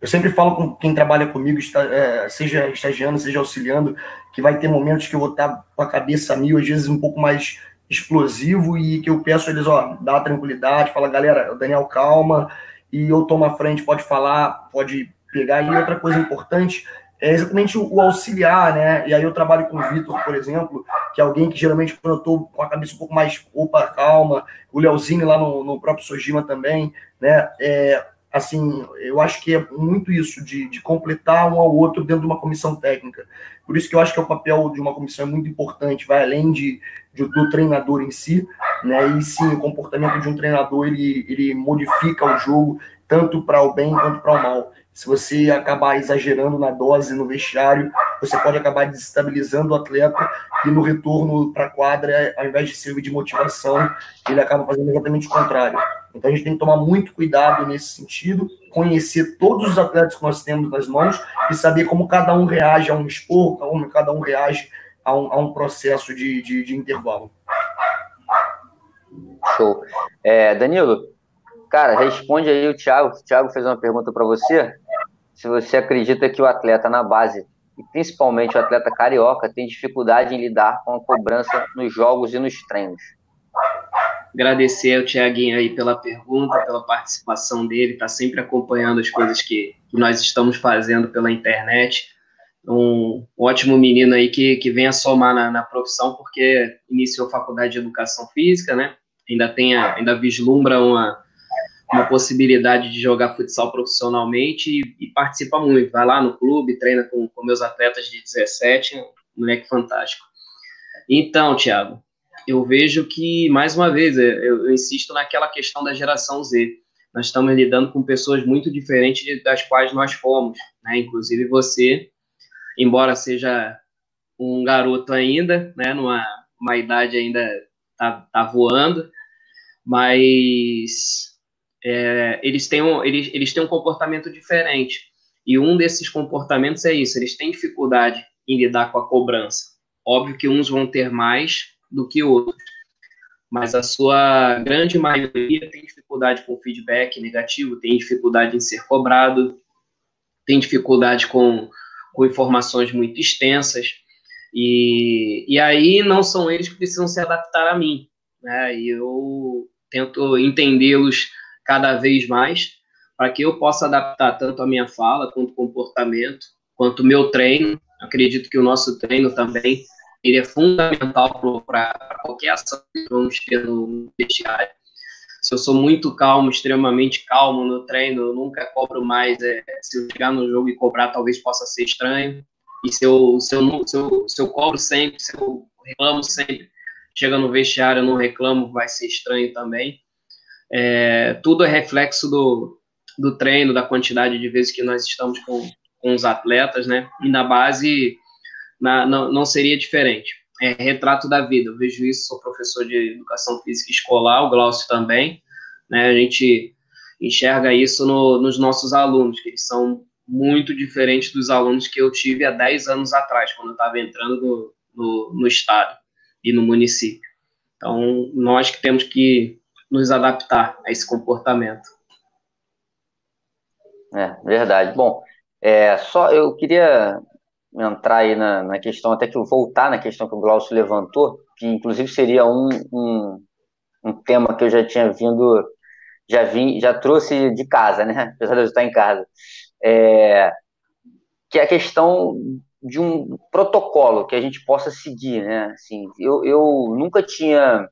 Eu sempre falo com quem trabalha comigo, é, seja estagiando, seja auxiliando, que vai ter momentos que eu vou estar com a cabeça mil, às vezes um pouco mais explosivo, e que eu peço a eles, ó, dá tranquilidade, fala, galera, Daniel, calma, e eu tomo a frente, pode falar, pode pegar. E outra coisa importante é exatamente o, auxiliar, né? E aí eu trabalho com o Vitor, por exemplo, que é alguém que geralmente, quando eu tô com a cabeça um pouco mais, opa, calma, o Leozinho lá no, no próprio Sojima também, né? É, assim, eu acho que é muito isso, de, de completar um ao outro dentro de uma comissão técnica. Por isso que eu acho que o papel de uma comissão é muito importante, vai além de, de do treinador em si, né? E sim, o comportamento de um treinador, ele, ele modifica o jogo, tanto para o bem quanto para o mal se você acabar exagerando na dose no vestiário, você pode acabar desestabilizando o atleta e no retorno para a quadra, ao invés de servir de motivação, ele acaba fazendo exatamente o contrário. Então a gente tem que tomar muito cuidado nesse sentido, conhecer todos os atletas que nós temos nas mãos e saber como cada um reage a um esporro, como cada um reage a um, a um processo de, de, de intervalo. Show. É, Danilo, cara, responde aí o Thiago. O Thiago fez uma pergunta para você se você acredita que o atleta na base, e principalmente o atleta carioca, tem dificuldade em lidar com a cobrança nos jogos e nos treinos. Agradecer ao Tiaguinho aí pela pergunta, pela participação dele, está sempre acompanhando as coisas que, nós estamos fazendo pela internet. Um ótimo menino aí que, que vem a somar na, na profissão, porque iniciou faculdade de educação física, né? Ainda tem, a, ainda vislumbra uma, uma possibilidade de jogar futsal profissionalmente e, e, participa muito. Vai lá no clube, treina com, com meus atletas de 17, moleque fantástico. Então, Thiago, eu vejo que, mais uma vez, eu, eu, insisto naquela questão da geração Z. Nós estamos lidando com pessoas muito diferentes das quais nós fomos, né? Inclusive você, embora seja um garoto ainda, né? Numa uma idade ainda tá, tá voando, mas é, eles, têm um, eles, eles têm um comportamento diferente. E um desses comportamentos é isso: eles têm dificuldade em lidar com a cobrança. Óbvio que uns vão ter mais do que outros, mas a sua grande maioria tem dificuldade com feedback negativo, tem dificuldade em ser cobrado, tem dificuldade com, com informações muito extensas. E, e aí não são eles que precisam se adaptar a mim. Né? E eu tento entendê-los cada vez mais, para que eu possa adaptar tanto a minha fala, quanto o comportamento, quanto o meu treino. Acredito que o nosso treino também ele é fundamental para qualquer ação que vamos ter no vestiário. Se eu sou muito calmo, extremamente calmo no treino, eu nunca cobro mais. É, se eu chegar no jogo e cobrar, talvez possa ser estranho. E se eu, se eu, se eu, se eu cobro sempre, se eu reclamo sempre, chega no vestiário, eu não reclamo, vai ser estranho também. É, tudo é reflexo do, do treino, da quantidade de vezes que nós estamos com, com os atletas, né? E na base na, não, não seria diferente. É retrato da vida. Eu vejo isso, sou professor de educação física escolar, o Glaucio também. Né? A gente enxerga isso no, nos nossos alunos, que eles são muito diferentes dos alunos que eu tive há 10 anos atrás, quando eu estava entrando no, no, no estado e no município. Então, nós que temos que nos adaptar a esse comportamento. É, verdade. Bom, é, só eu queria entrar aí na, na questão, até que eu voltar na questão que o Glaucio levantou, que inclusive seria um, um, um tema que eu já tinha vindo, já vim, já trouxe de casa, né? Apesar de eu estar em casa. É, que é a questão de um protocolo que a gente possa seguir, né? Assim, eu, eu nunca tinha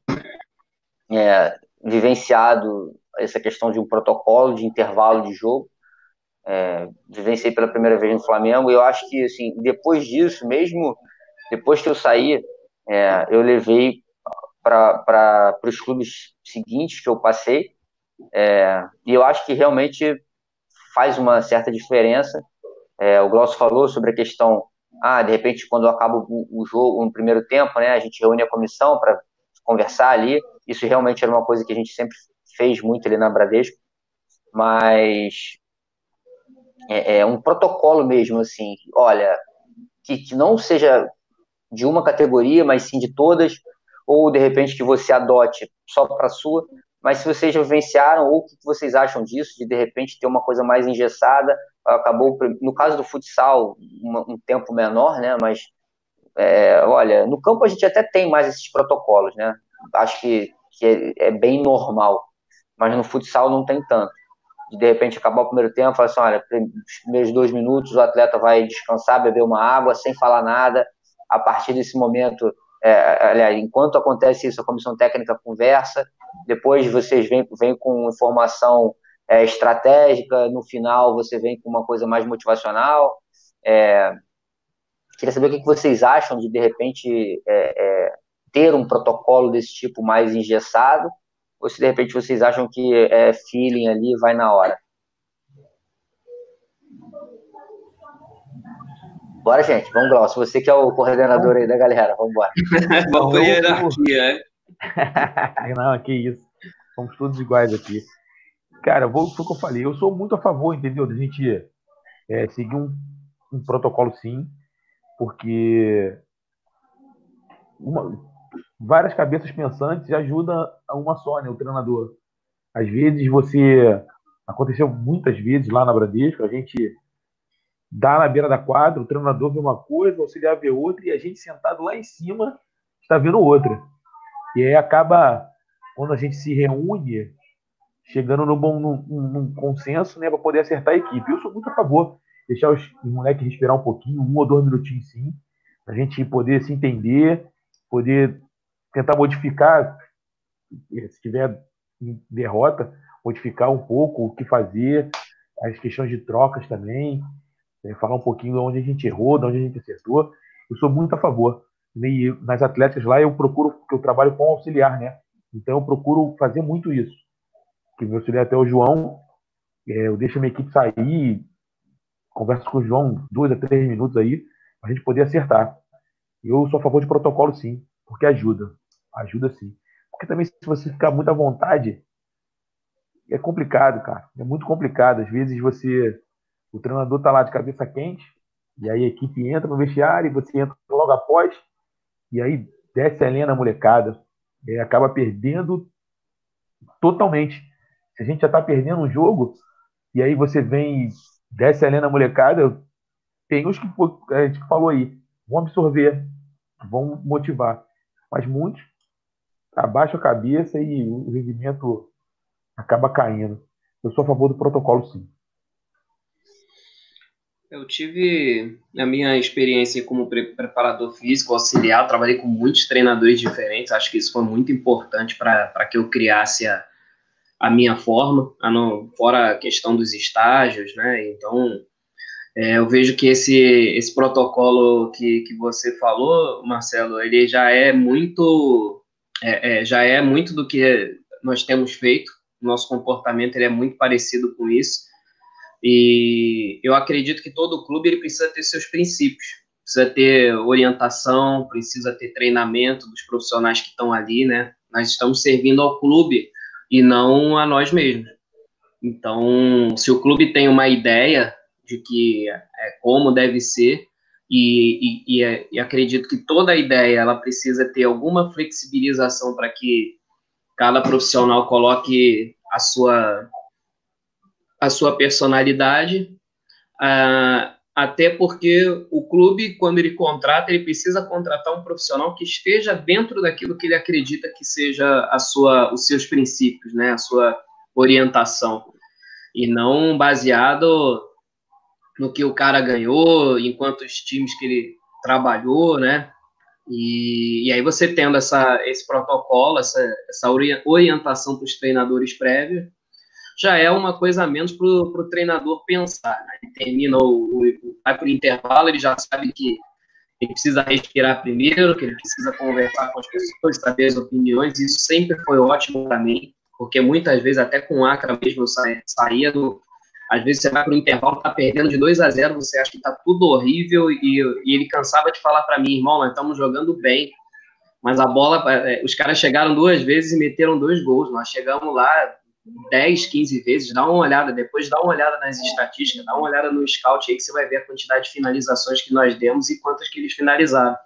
é, vivenciado essa questão de um protocolo de intervalo de jogo. É, vivenciei pela primeira vez no Flamengo e eu acho que assim depois disso, mesmo depois que eu saí, é, eu levei para os clubes seguintes que eu passei é, e eu acho que realmente faz uma certa diferença. É, o Glaucio falou sobre a questão, ah, de repente quando acaba o, o jogo no primeiro tempo, né, a gente reúne a comissão para conversar ali isso realmente era uma coisa que a gente sempre fez muito ali na Bradesco, mas é, é um protocolo mesmo, assim, olha, que, que não seja de uma categoria, mas sim de todas, ou de repente que você adote só para sua, mas se vocês já vivenciaram, ou o que vocês acham disso, de de repente ter uma coisa mais engessada, acabou, no caso do futsal, um tempo menor, né, mas, é, olha, no campo a gente até tem mais esses protocolos, né, acho que que é, é, bem normal, mas no futsal não tem tanto. De, repente acabar o primeiro tempo, falar assim, olha, os primeiros dois minutos o atleta vai descansar, beber uma água, sem falar nada. A partir desse momento, é, aliás, enquanto acontece isso, a comissão técnica conversa, depois vocês vêm, vêm com informação é, estratégica, no final você vem com uma coisa mais motivacional. É, queria saber o que vocês acham de, de repente, é, é ter um protocolo desse tipo mais engessado, ou se de repente vocês acham que é feeling ali vai na hora? Bora, gente. Vamos, Glaucio. Você que é o coordenador aí da galera. Vamos embora. Vamos pra hierarquia, é? Não, que isso. Somos todos iguais aqui. Cara, vou, foi o que eu falei. Eu sou muito a favor, entendeu? Da gente é, seguir um, um protocolo, sim, porque uma, várias cabeças pensantes ajudam a uma só, né? O treinador. Às vezes você. Aconteceu muitas vezes lá na Bradesco, a gente dá na beira da quadra, o treinador vê uma coisa, o auxiliar vê outra, e a gente sentado lá em cima está vendo outra. E aí acaba, quando a gente se reúne, chegando no bom, num, num consenso, né, para poder acertar a equipe. Eu sou muito a favor deixar os, os moleques respirar um pouquinho, um ou dois minutinhos sim, a gente poder se entender, poder tentar modificar, se tiver derrota, modificar um pouco o que fazer, as questões de trocas também, né, falar um pouquinho de onde a gente errou, de onde a gente acertou. Eu sou muito a favor. E nas atléticas lá eu procuro, porque eu trabalho com auxiliar, né? Então eu procuro fazer muito isso. Que meu auxiliar até o João, é, eu deixo a minha equipe sair, converso com o João dois a três minutos aí, para a gente poder acertar. Eu sou a favor de protocolo, sim, porque ajuda. Ajuda sim. Porque também, se você ficar muito à vontade, é complicado, cara. É muito complicado. Às vezes você. O treinador tá lá de cabeça quente, e aí a equipe entra no vestiário, e você entra logo após, e aí desce a lenha na molecada. E acaba perdendo totalmente. Se a gente já tá perdendo um jogo, e aí você vem, desce a lenha na molecada, tem uns que a gente falou aí, vão absorver, vão motivar. Mas muitos abaixa a cabeça e o rendimento acaba caindo. Eu sou a favor do protocolo, sim. Eu tive a minha experiência como preparador físico, auxiliar, trabalhei com muitos treinadores diferentes, acho que isso foi muito importante para que eu criasse a, a minha forma, a não, fora a questão dos estágios, né? Então, é, eu vejo que esse, esse protocolo que, que você falou, Marcelo, ele já é muito é, é, já é muito do que nós temos feito. Nosso comportamento ele é muito parecido com isso. E eu acredito que todo clube ele precisa ter seus princípios, precisa ter orientação, precisa ter treinamento dos profissionais que estão ali, né? Nós estamos servindo ao clube e não a nós mesmos. Então, se o clube tem uma ideia de que é como deve ser, e, e, e, e, acredito que toda a ideia ela precisa ter alguma flexibilização para que cada profissional coloque a sua a sua personalidade. Uh, até porque o clube quando ele contrata ele precisa contratar um profissional que esteja dentro daquilo que ele acredita que seja a sua os seus princípios né a sua orientação. E não baseado no que o cara ganhou, em quantos times que ele trabalhou, né? E, e aí você tendo essa, esse protocolo, essa, essa orientação para os treinadores prévios, já é uma coisa a menos para o treinador pensar. Né? Ele termina o, o vai para o intervalo, ele já sabe que ele precisa respirar primeiro, que ele precisa conversar com as pessoas, saber as opiniões. Isso sempre foi ótimo para mim, porque muitas vezes até com o Acra mesmo eu saía do, às vezes você vai para o intervalo, tá perdendo de 2 a 0 você acha que tá tudo horrível, e, e ele cansava de falar para mim, irmão, nós estamos jogando bem, mas a bola, é, os caras chegaram duas vezes e meteram dois gols, nós chegamos lá 10, 15 vezes, dá uma olhada, depois dá uma olhada nas estatísticas, dá uma olhada no scout aí que você vai ver a quantidade de finalizações que nós demos e quantas que eles finalizaram.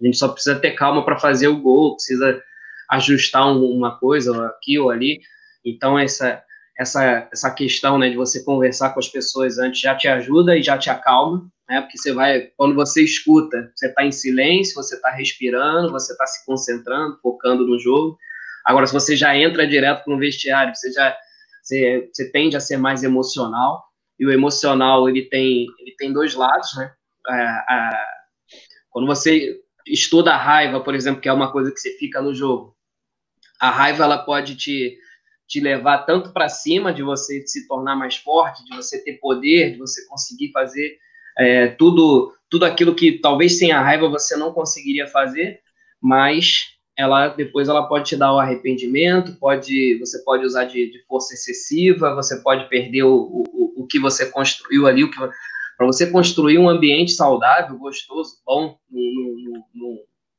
A gente só precisa ter calma para fazer o gol, precisa ajustar uma coisa aqui ou ali. Então, essa, essa, essa questão né, de você conversar com as pessoas antes já te ajuda e já te acalma, né? Porque você vai, quando você escuta, você está em silêncio, você está respirando, você está se concentrando, focando no jogo. Agora, se você já entra direto para um vestiário, você já você, você tende a ser mais emocional e o emocional ele tem ele tem dois lados, né? A, a, quando você estuda a raiva, por exemplo, que é uma coisa que você fica no jogo, a raiva ela pode te te levar tanto para cima, de você se tornar mais forte, de você ter poder, de você conseguir fazer é, tudo, tudo aquilo que talvez sem a raiva você não conseguiria fazer, mas ela depois ela pode te dar o arrependimento, pode você pode usar de, de força excessiva, você pode perder o, o, o que você construiu ali, o que para você construir um ambiente saudável, gostoso, bom,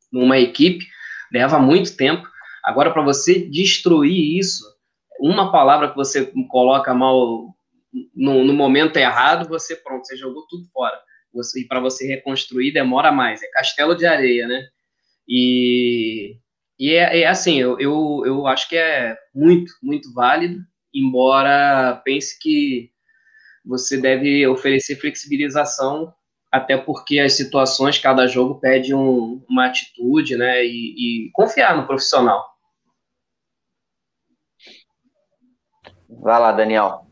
numa equipe, leva muito tempo. Agora, para você destruir isso, uma palavra que você coloca mal no, no momento errado, você pronto, você jogou tudo fora. Você, e para você reconstruir demora mais, é castelo de areia, né? E, e é, é assim, eu, eu, eu acho que é muito, muito válido, embora pense que você deve oferecer flexibilização, até porque as situações, cada jogo pede um, uma atitude, né? E, e, confiar no profissional. Vai lá, Daniel.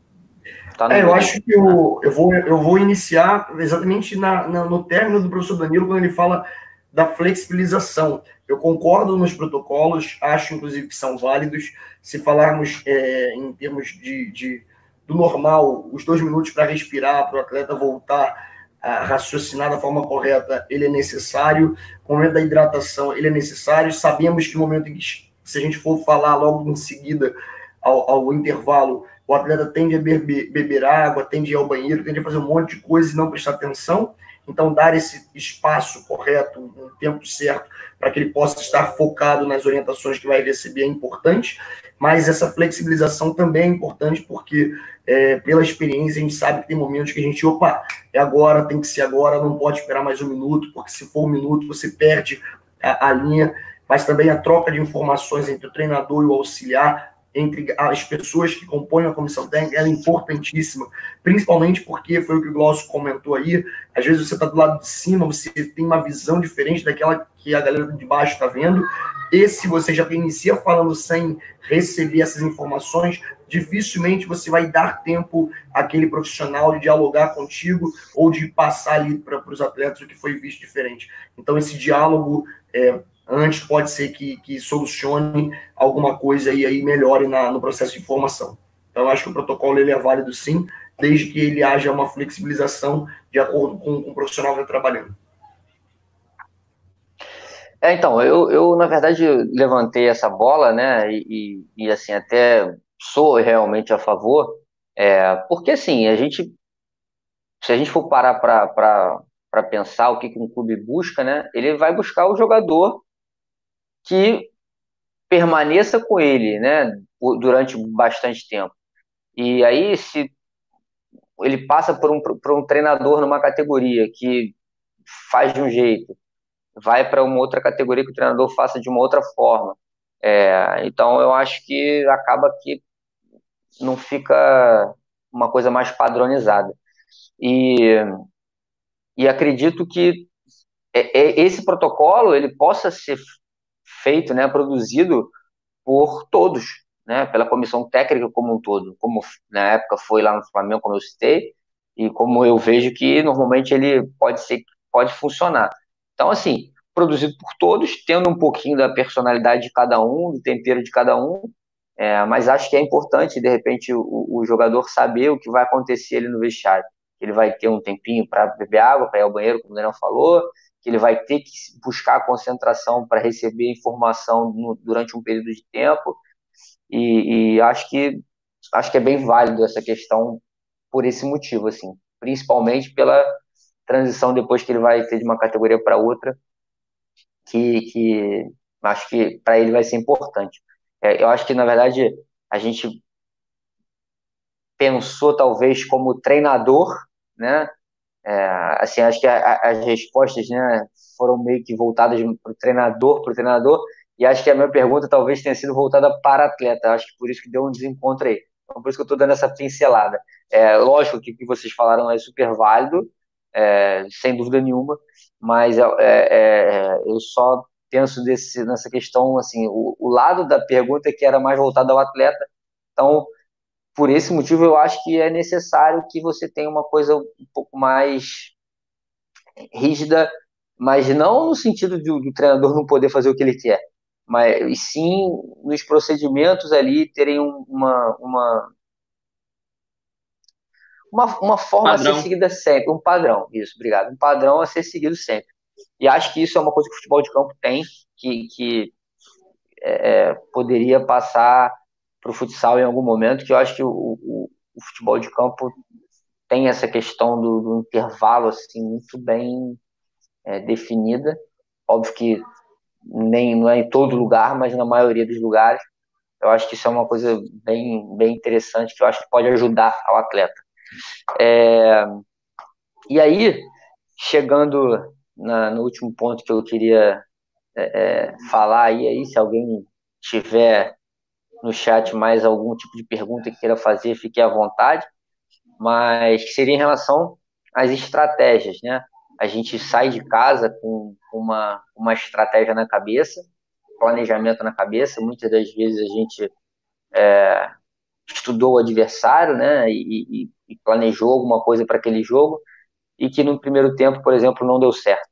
Tá é, eu acho que eu, eu, vou, eu vou iniciar exatamente na, na, no término do professor Danilo, quando ele fala da flexibilização. Eu concordo nos protocolos, acho inclusive que são válidos. Se falarmos é, em termos de, de do normal, os dois minutos para respirar, para o atleta voltar a raciocinar da forma correta, ele é necessário. O momento da hidratação, ele é necessário. Sabemos que o momento em que, se a gente for falar logo em seguida ao, ao intervalo, o atleta tende a beber, beber água, tende a ir ao banheiro, tende a fazer um monte de coisas e não prestar atenção. Então, dar esse espaço correto, um tempo certo, para que ele possa estar focado nas orientações que vai receber é importante mas essa flexibilização também é importante porque, é, pela experiência, a gente sabe que tem momentos que a gente, opa, é agora, tem que ser agora, não pode esperar mais um minuto, porque se for um minuto você perde a, a linha, mas também a troca de informações entre o treinador e o auxiliar, entre as pessoas que compõem a comissão técnica, ela é importantíssima, principalmente porque foi o que o Glaucio comentou aí, às vezes você está do lado de cima, você tem uma visão diferente daquela que a galera de baixo está vendo, e se você já inicia falando sem receber essas informações, dificilmente você vai dar tempo àquele profissional de dialogar contigo ou de passar ali para os atletas o que foi visto diferente. Então, esse diálogo é, antes pode ser que, que solucione alguma coisa e aí melhore na, no processo de informação. Então, acho que o protocolo ele é válido sim, desde que ele haja uma flexibilização de acordo com, com o profissional que está trabalhando. É, então, eu, eu, na verdade, levantei essa bola, né, e, e assim, até sou realmente a favor, é, porque, assim, a gente, se a gente for parar para pensar o que, que um clube busca, né, ele vai buscar o jogador que permaneça com ele, né, durante bastante tempo. E aí, se ele passa por um, por um treinador numa categoria que faz de um jeito, vai para uma outra categoria que o treinador faça de uma outra forma. É, então eu acho que acaba que não fica uma coisa mais padronizada. E, e acredito que é, é, esse protocolo ele possa ser feito, né, produzido por todos, né, pela comissão técnica como um todo, como na época foi lá no Flamengo, como eu citei, e como eu vejo que normalmente ele pode ser pode funcionar. Então, assim, produzido por todos, tendo um pouquinho da personalidade de cada um, do tempero de cada um, é, mas acho que é importante, de repente, o, o, jogador saber o que vai acontecer ali no vestiário. Ele vai ter um tempinho para beber água, para ir ao banheiro, como o Daniel falou, que ele vai ter que buscar concentração para receber informação no, durante um período de tempo, e, e acho que acho que é bem válido essa questão por esse motivo, assim, principalmente pela transição depois que ele vai ter de uma categoria para outra, que, que acho que para ele vai ser importante. É, eu acho que, na verdade, a gente pensou talvez como treinador, né? É, assim, acho que a, a, as respostas né, foram meio que voltadas para o treinador, para o treinador, e acho que a minha pergunta talvez tenha sido voltada para atleta. Acho que por isso que deu um desencontro aí. Então, por isso que eu estou dando essa pincelada. É, lógico que o que vocês falaram é super válido, é, sem dúvida nenhuma, mas é, é, é, eu só penso desse, nessa questão, assim, o, o, lado da pergunta é que era mais voltado ao atleta, então, por esse motivo, eu acho que é necessário que você tenha uma coisa um pouco mais rígida, mas não no sentido do, do treinador não poder fazer o que ele quer, mas sim nos procedimentos ali terem uma, uma uma, uma forma padrão. a ser seguida sempre, um padrão, isso, obrigado, um padrão a ser seguido sempre. E acho que isso é uma coisa que o futebol de campo tem, que, que é, é poderia passar para o futsal em algum momento, que eu acho que o, o, o, futebol de campo tem essa questão do, do intervalo assim muito bem é, definida. Óbvio que nem não é em todo lugar, mas na maioria dos lugares. Eu acho que isso é uma coisa bem, bem interessante que eu acho que pode ajudar ao atleta. É, e aí, chegando na, no último ponto que eu queria é, é, falar aí, aí, se alguém tiver no chat mais algum tipo de pergunta que queira fazer, fique à vontade, mas seria em relação às estratégias, né? A gente sai de casa com uma, uma estratégia na cabeça, planejamento na cabeça, muitas das vezes a gente é, estudou o adversário, né, e, e, e planejou alguma coisa para aquele jogo, e que no primeiro tempo, por exemplo, não deu certo.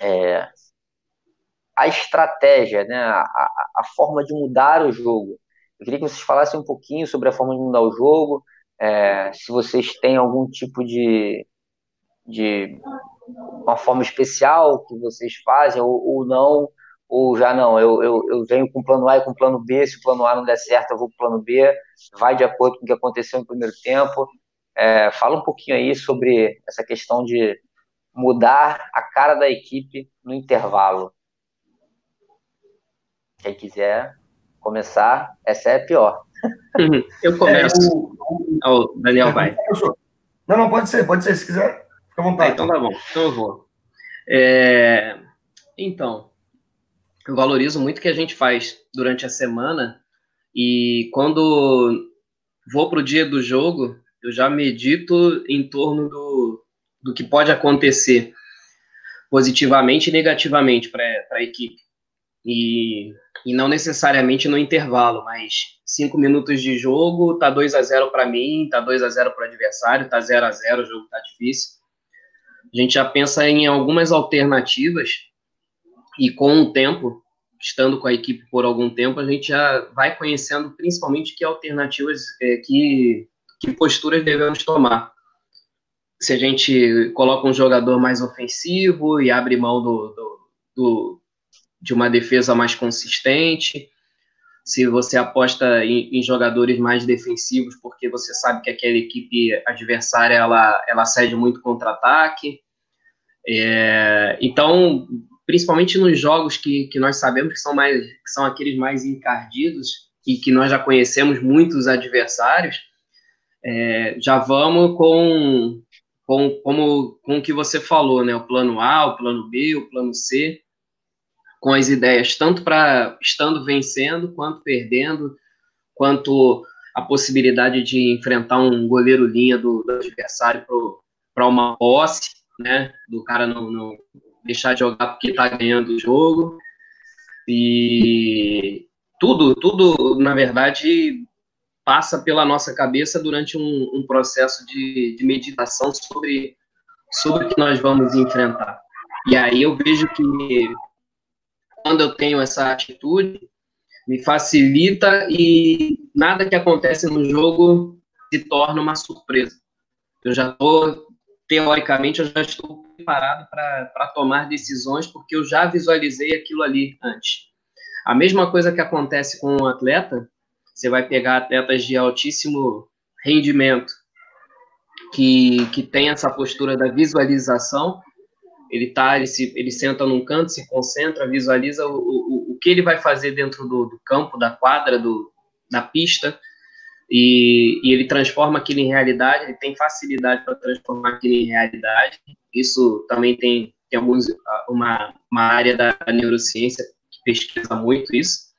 É, a estratégia, né, a, a, forma de mudar o jogo. Eu queria que vocês falassem um pouquinho sobre a forma de mudar o jogo, é, se vocês têm algum tipo de, de uma forma especial que vocês fazem ou, ou não, ou já não, eu, eu, eu venho com plano A e com plano B, se o plano A não der certo, eu vou para o plano B, vai de acordo com o que aconteceu no primeiro tempo. É, fala um pouquinho aí sobre essa questão de mudar a cara da equipe no intervalo. Quem quiser começar, essa é a pior. Eu começo. É, o... Oh, Daniel vai. Não, não, pode ser, pode ser, se quiser, fica à vontade. É, então tá bom, então eu vou. É... Então, eu valorizo muito o que a gente faz durante a semana e quando vou para o dia do jogo, eu já medito em torno do, do que pode acontecer positivamente e negativamente para a equipe. E, e não necessariamente no intervalo, mas cinco minutos de jogo, tá 2 a 0 para mim, tá 2 a 0 para o adversário, tá 0 a 0 o jogo tá difícil. A gente já pensa em algumas alternativas e com o tempo, estando com a equipe por algum tempo, a gente já vai conhecendo principalmente que alternativas, é, que, que posturas devemos tomar. Se a gente coloca um jogador mais ofensivo e abre mão do, do, do de uma defesa mais consistente, se você aposta em, em, jogadores mais defensivos, porque você sabe que aquela equipe adversária ela, ela cede muito contra-ataque. É, então, principalmente nos jogos que, que nós sabemos que são, mais, que são aqueles mais encardidos e que nós já conhecemos muitos adversários, é, já vamos com, com, como, com o que você falou, né? O plano A, o plano B, o plano C, com as ideias, tanto para estando vencendo, quanto perdendo, quanto a possibilidade de enfrentar um goleiro linha do, do adversário para uma posse, né? Do cara não, não deixar de jogar porque está ganhando o jogo. E tudo, tudo, na verdade, passa pela nossa cabeça durante um, um processo de, de, meditação sobre, sobre o que nós vamos enfrentar. E aí eu vejo que quando eu tenho essa atitude, me facilita e nada que acontece no jogo se torna uma surpresa. Eu já estou, teoricamente, eu já estou preparado para tomar decisões, porque eu já visualizei aquilo ali antes. A mesma coisa que acontece com um atleta, você vai pegar atletas de altíssimo rendimento, que, que tem essa postura da visualização, ele tá, ele, se, ele senta num canto, se concentra, visualiza o, o, o que ele vai fazer dentro do, do campo, da quadra, do, da pista, e, e, ele transforma aquilo em realidade, ele tem facilidade para transformar aquilo em realidade. Isso também tem, tem alguns, uma, uma área da neurociência que pesquisa muito isso.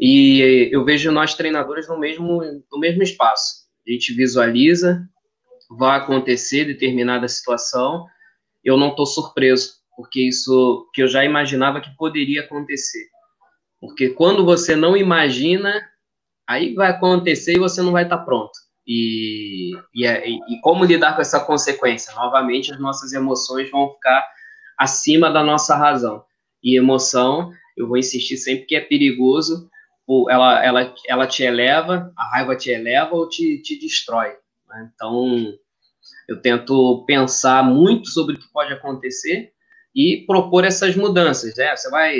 E eu vejo nós treinadores no mesmo, no mesmo espaço. A gente visualiza, vai acontecer determinada situação, eu não estou surpreso, porque isso que eu já imaginava que poderia acontecer. Porque quando você não imagina, aí vai acontecer e você não vai estar tá pronto. E, e, é, e, como lidar com essa consequência? Novamente, as nossas emoções vão ficar acima da nossa razão. E emoção, eu vou insistir sempre que é perigoso, ela, ela, ela te eleva, a raiva te eleva ou te, te destrói. Né? Então, eu tento pensar muito sobre o que pode acontecer e propor essas mudanças. Né? Você vai,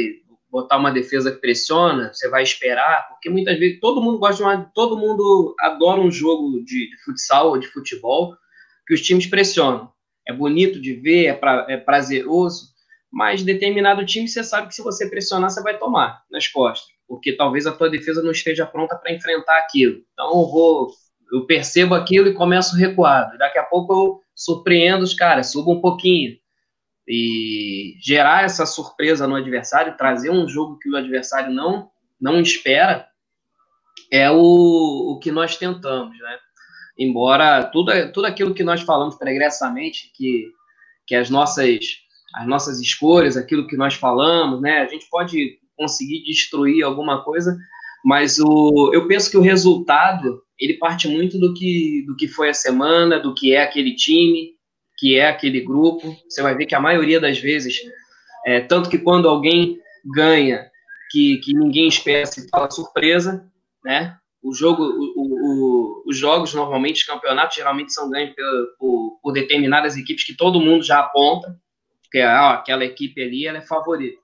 botar uma defesa que pressiona, você vai esperar, porque muitas vezes todo mundo gosta de uma, todo mundo adora um jogo de, de futsal ou de futebol que os times pressionam. É bonito de ver, é, pra, é prazeroso, mas determinado time você sabe que se você pressionar, você vai tomar nas costas, porque talvez a tua defesa não esteja pronta para enfrentar aquilo. Então eu vou, eu percebo aquilo e começo recuado. Daqui a pouco eu surpreendo os caras, subo um pouquinho. E gerar essa surpresa no adversário, trazer um jogo que o adversário não, não espera, é o, o que nós tentamos, né? Embora tudo, tudo aquilo que nós falamos pregressamente, que, que as nossas as nossas escolhas, aquilo que nós falamos, né? A gente pode conseguir destruir alguma coisa, mas o, eu penso que o resultado ele parte muito do que, do que foi a semana, do que é aquele time, que é aquele grupo. Você vai ver que a maioria das vezes, é, tanto que quando alguém ganha, que, que ninguém espera, se fala surpresa, né? O jogo, o, o, os jogos normalmente, os campeonatos geralmente são ganhos por, por, por determinadas equipes que todo mundo já aponta, porque aquela equipe ali ela é favorita.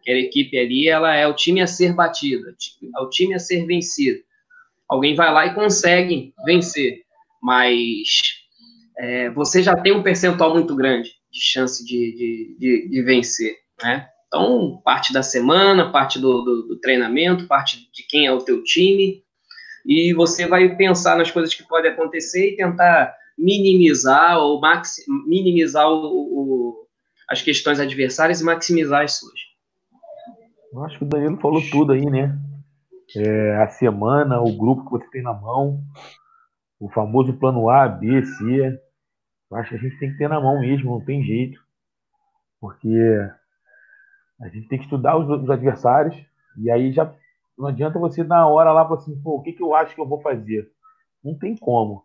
Aquela equipe ali ela é o time a ser batido, é o time a ser vencido. Alguém vai lá e consegue vencer, mas é, você já tem um percentual muito grande de chance de, de, de, de vencer, né? Então, parte da semana, parte do, do, do, treinamento, parte de quem é o teu time, e você vai pensar nas coisas que podem acontecer e tentar minimizar ou maxi, minimizar o, o, as questões adversárias e maximizar as suas. Eu acho que o Danilo falou tudo aí, né? É, a semana, o grupo que você tem na mão, o famoso plano A, B, C. Eu acho que a gente tem que ter na mão mesmo, não tem jeito. Porque a gente tem que estudar os, os adversários e aí já não adianta você na hora lá falar assim, pô, o que, que eu acho que eu vou fazer? Não tem como.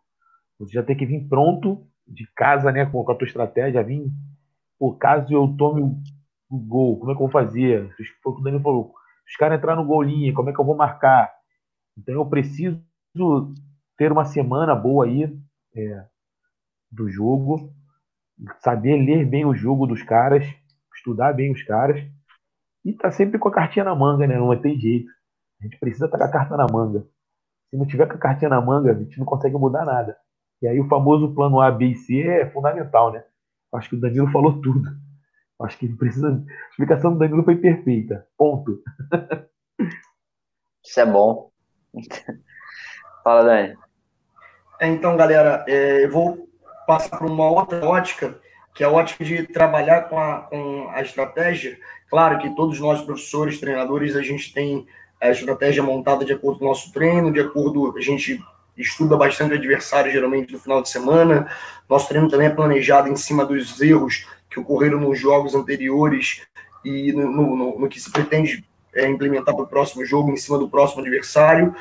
Você já tem que vir pronto de casa, né, com, a tua estratégia, vir Pô, caso eu tome o gol, como é que eu vou fazer? Foi o que o Danilo falou. Os caras entrar no golinho, como é que eu vou marcar? Então eu preciso ter uma semana boa aí é, do jogo, saber ler bem o jogo dos caras, estudar bem os caras e tá sempre com a cartinha na manga, né? Não ter jeito. A gente precisa estar com a carta na manga. Se não tiver com a cartinha na manga, a gente não consegue mudar nada. E aí o famoso plano A, B e C é fundamental, né? Acho que o Danilo falou tudo. Acho que precisa. A explicação do Danilo foi perfeita. Ponto. Isso é bom. Fala, Dani. É, então, galera, é, eu vou passar para uma outra ótica, que é a ótica de trabalhar com a, com a estratégia. Claro que todos nós, professores, treinadores, a gente tem a estratégia montada de acordo com o nosso treino, de acordo. A gente estuda bastante o adversário, geralmente, no final de semana. Nosso treino também é planejado em cima dos erros que ocorreram nos jogos anteriores e no, no, no que se pretende é, implementar para o próximo jogo, em cima do próximo adversário.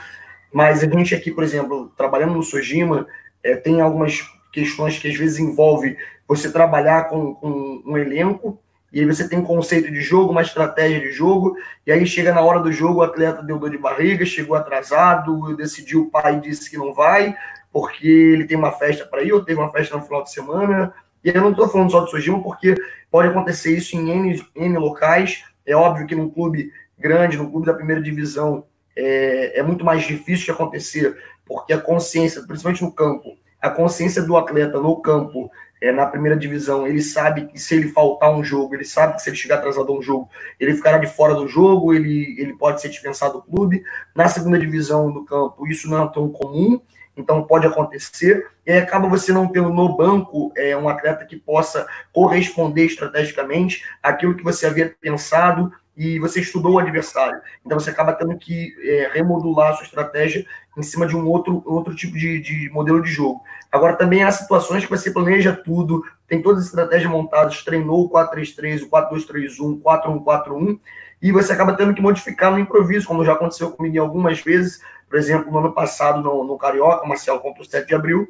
Mas a gente aqui, por exemplo, trabalhando no Sojima, é, tem algumas questões que às vezes envolve você trabalhar com, com um elenco e aí você tem um conceito de jogo, uma estratégia de jogo, e aí chega na hora do jogo, o atleta deu dor de barriga, chegou atrasado, decidiu, o pai disse que não vai, porque ele tem uma festa para ir, ou teve uma festa no final de semana. E eu não estou falando só de Sojima, porque pode acontecer isso em N, N locais. É óbvio que num clube grande, no clube da primeira divisão, é, é muito mais difícil de acontecer, porque a consciência, principalmente no campo, a consciência do atleta no campo é, na primeira divisão, ele sabe que se ele faltar um jogo, ele sabe que se ele chegar atrasado a um jogo, ele ficará de fora do jogo, ele, ele pode ser dispensado do clube. Na segunda divisão do campo, isso não é tão comum, então pode acontecer. E acaba você não tendo no banco é, um atleta que possa corresponder estrategicamente àquilo que você havia pensado e você estudou o adversário. Então você acaba tendo que é, remodular a sua estratégia em cima de um outro, outro tipo de, de modelo de jogo. Agora também há situações que você planeja tudo, tem todas as estratégias montadas, treinou o 4-3-3, o 4-2-3-1, o 4-1-4-1, e você acaba tendo que modificar no improviso, como já aconteceu comigo algumas vezes, por exemplo, no ano passado no, no Carioca, Marcelo contra o 7 de abril,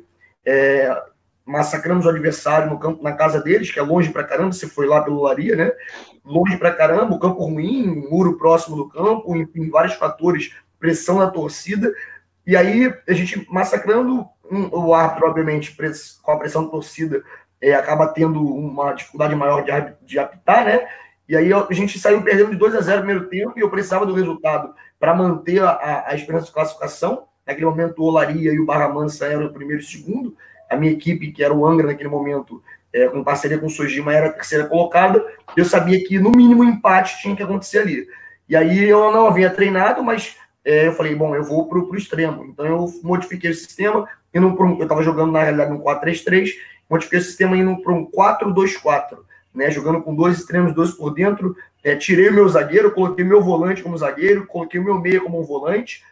é, massacramos o adversário no campo, na casa deles, que é longe pra caramba, você foi lá pelo Laria, né? Longe pra caramba, o campo ruim, muro próximo do campo, enfim, vários fatores, pressão da torcida. E aí, a gente massacrando o árbitro, obviamente, com a pressão da torcida, é, acaba tendo uma dificuldade maior de, de apitar, né? E aí a gente saiu perdendo de 2 a 0 no primeiro tempo e eu precisava do resultado para manter a, a, a, esperança de classificação. Naquele momento, o Olaria e o Barra Mansa eram o primeiro e o segundo. A minha equipe, que era o Angra naquele momento, é, com parceria com o Sojima, era a terceira colocada. Eu sabia que, no mínimo, um empate tinha que acontecer ali. E aí eu não havia treinado, mas é, eu falei, bom, eu vou para o extremo. Então eu modifiquei o sistema, indo um, eu estava jogando na realidade no 4-3-3, modifiquei o sistema indo para um 4-2-4, né, jogando com dois extremos, dois por dentro, é, tirei o meu zagueiro, coloquei meu volante como zagueiro, coloquei o meu meia como um volante,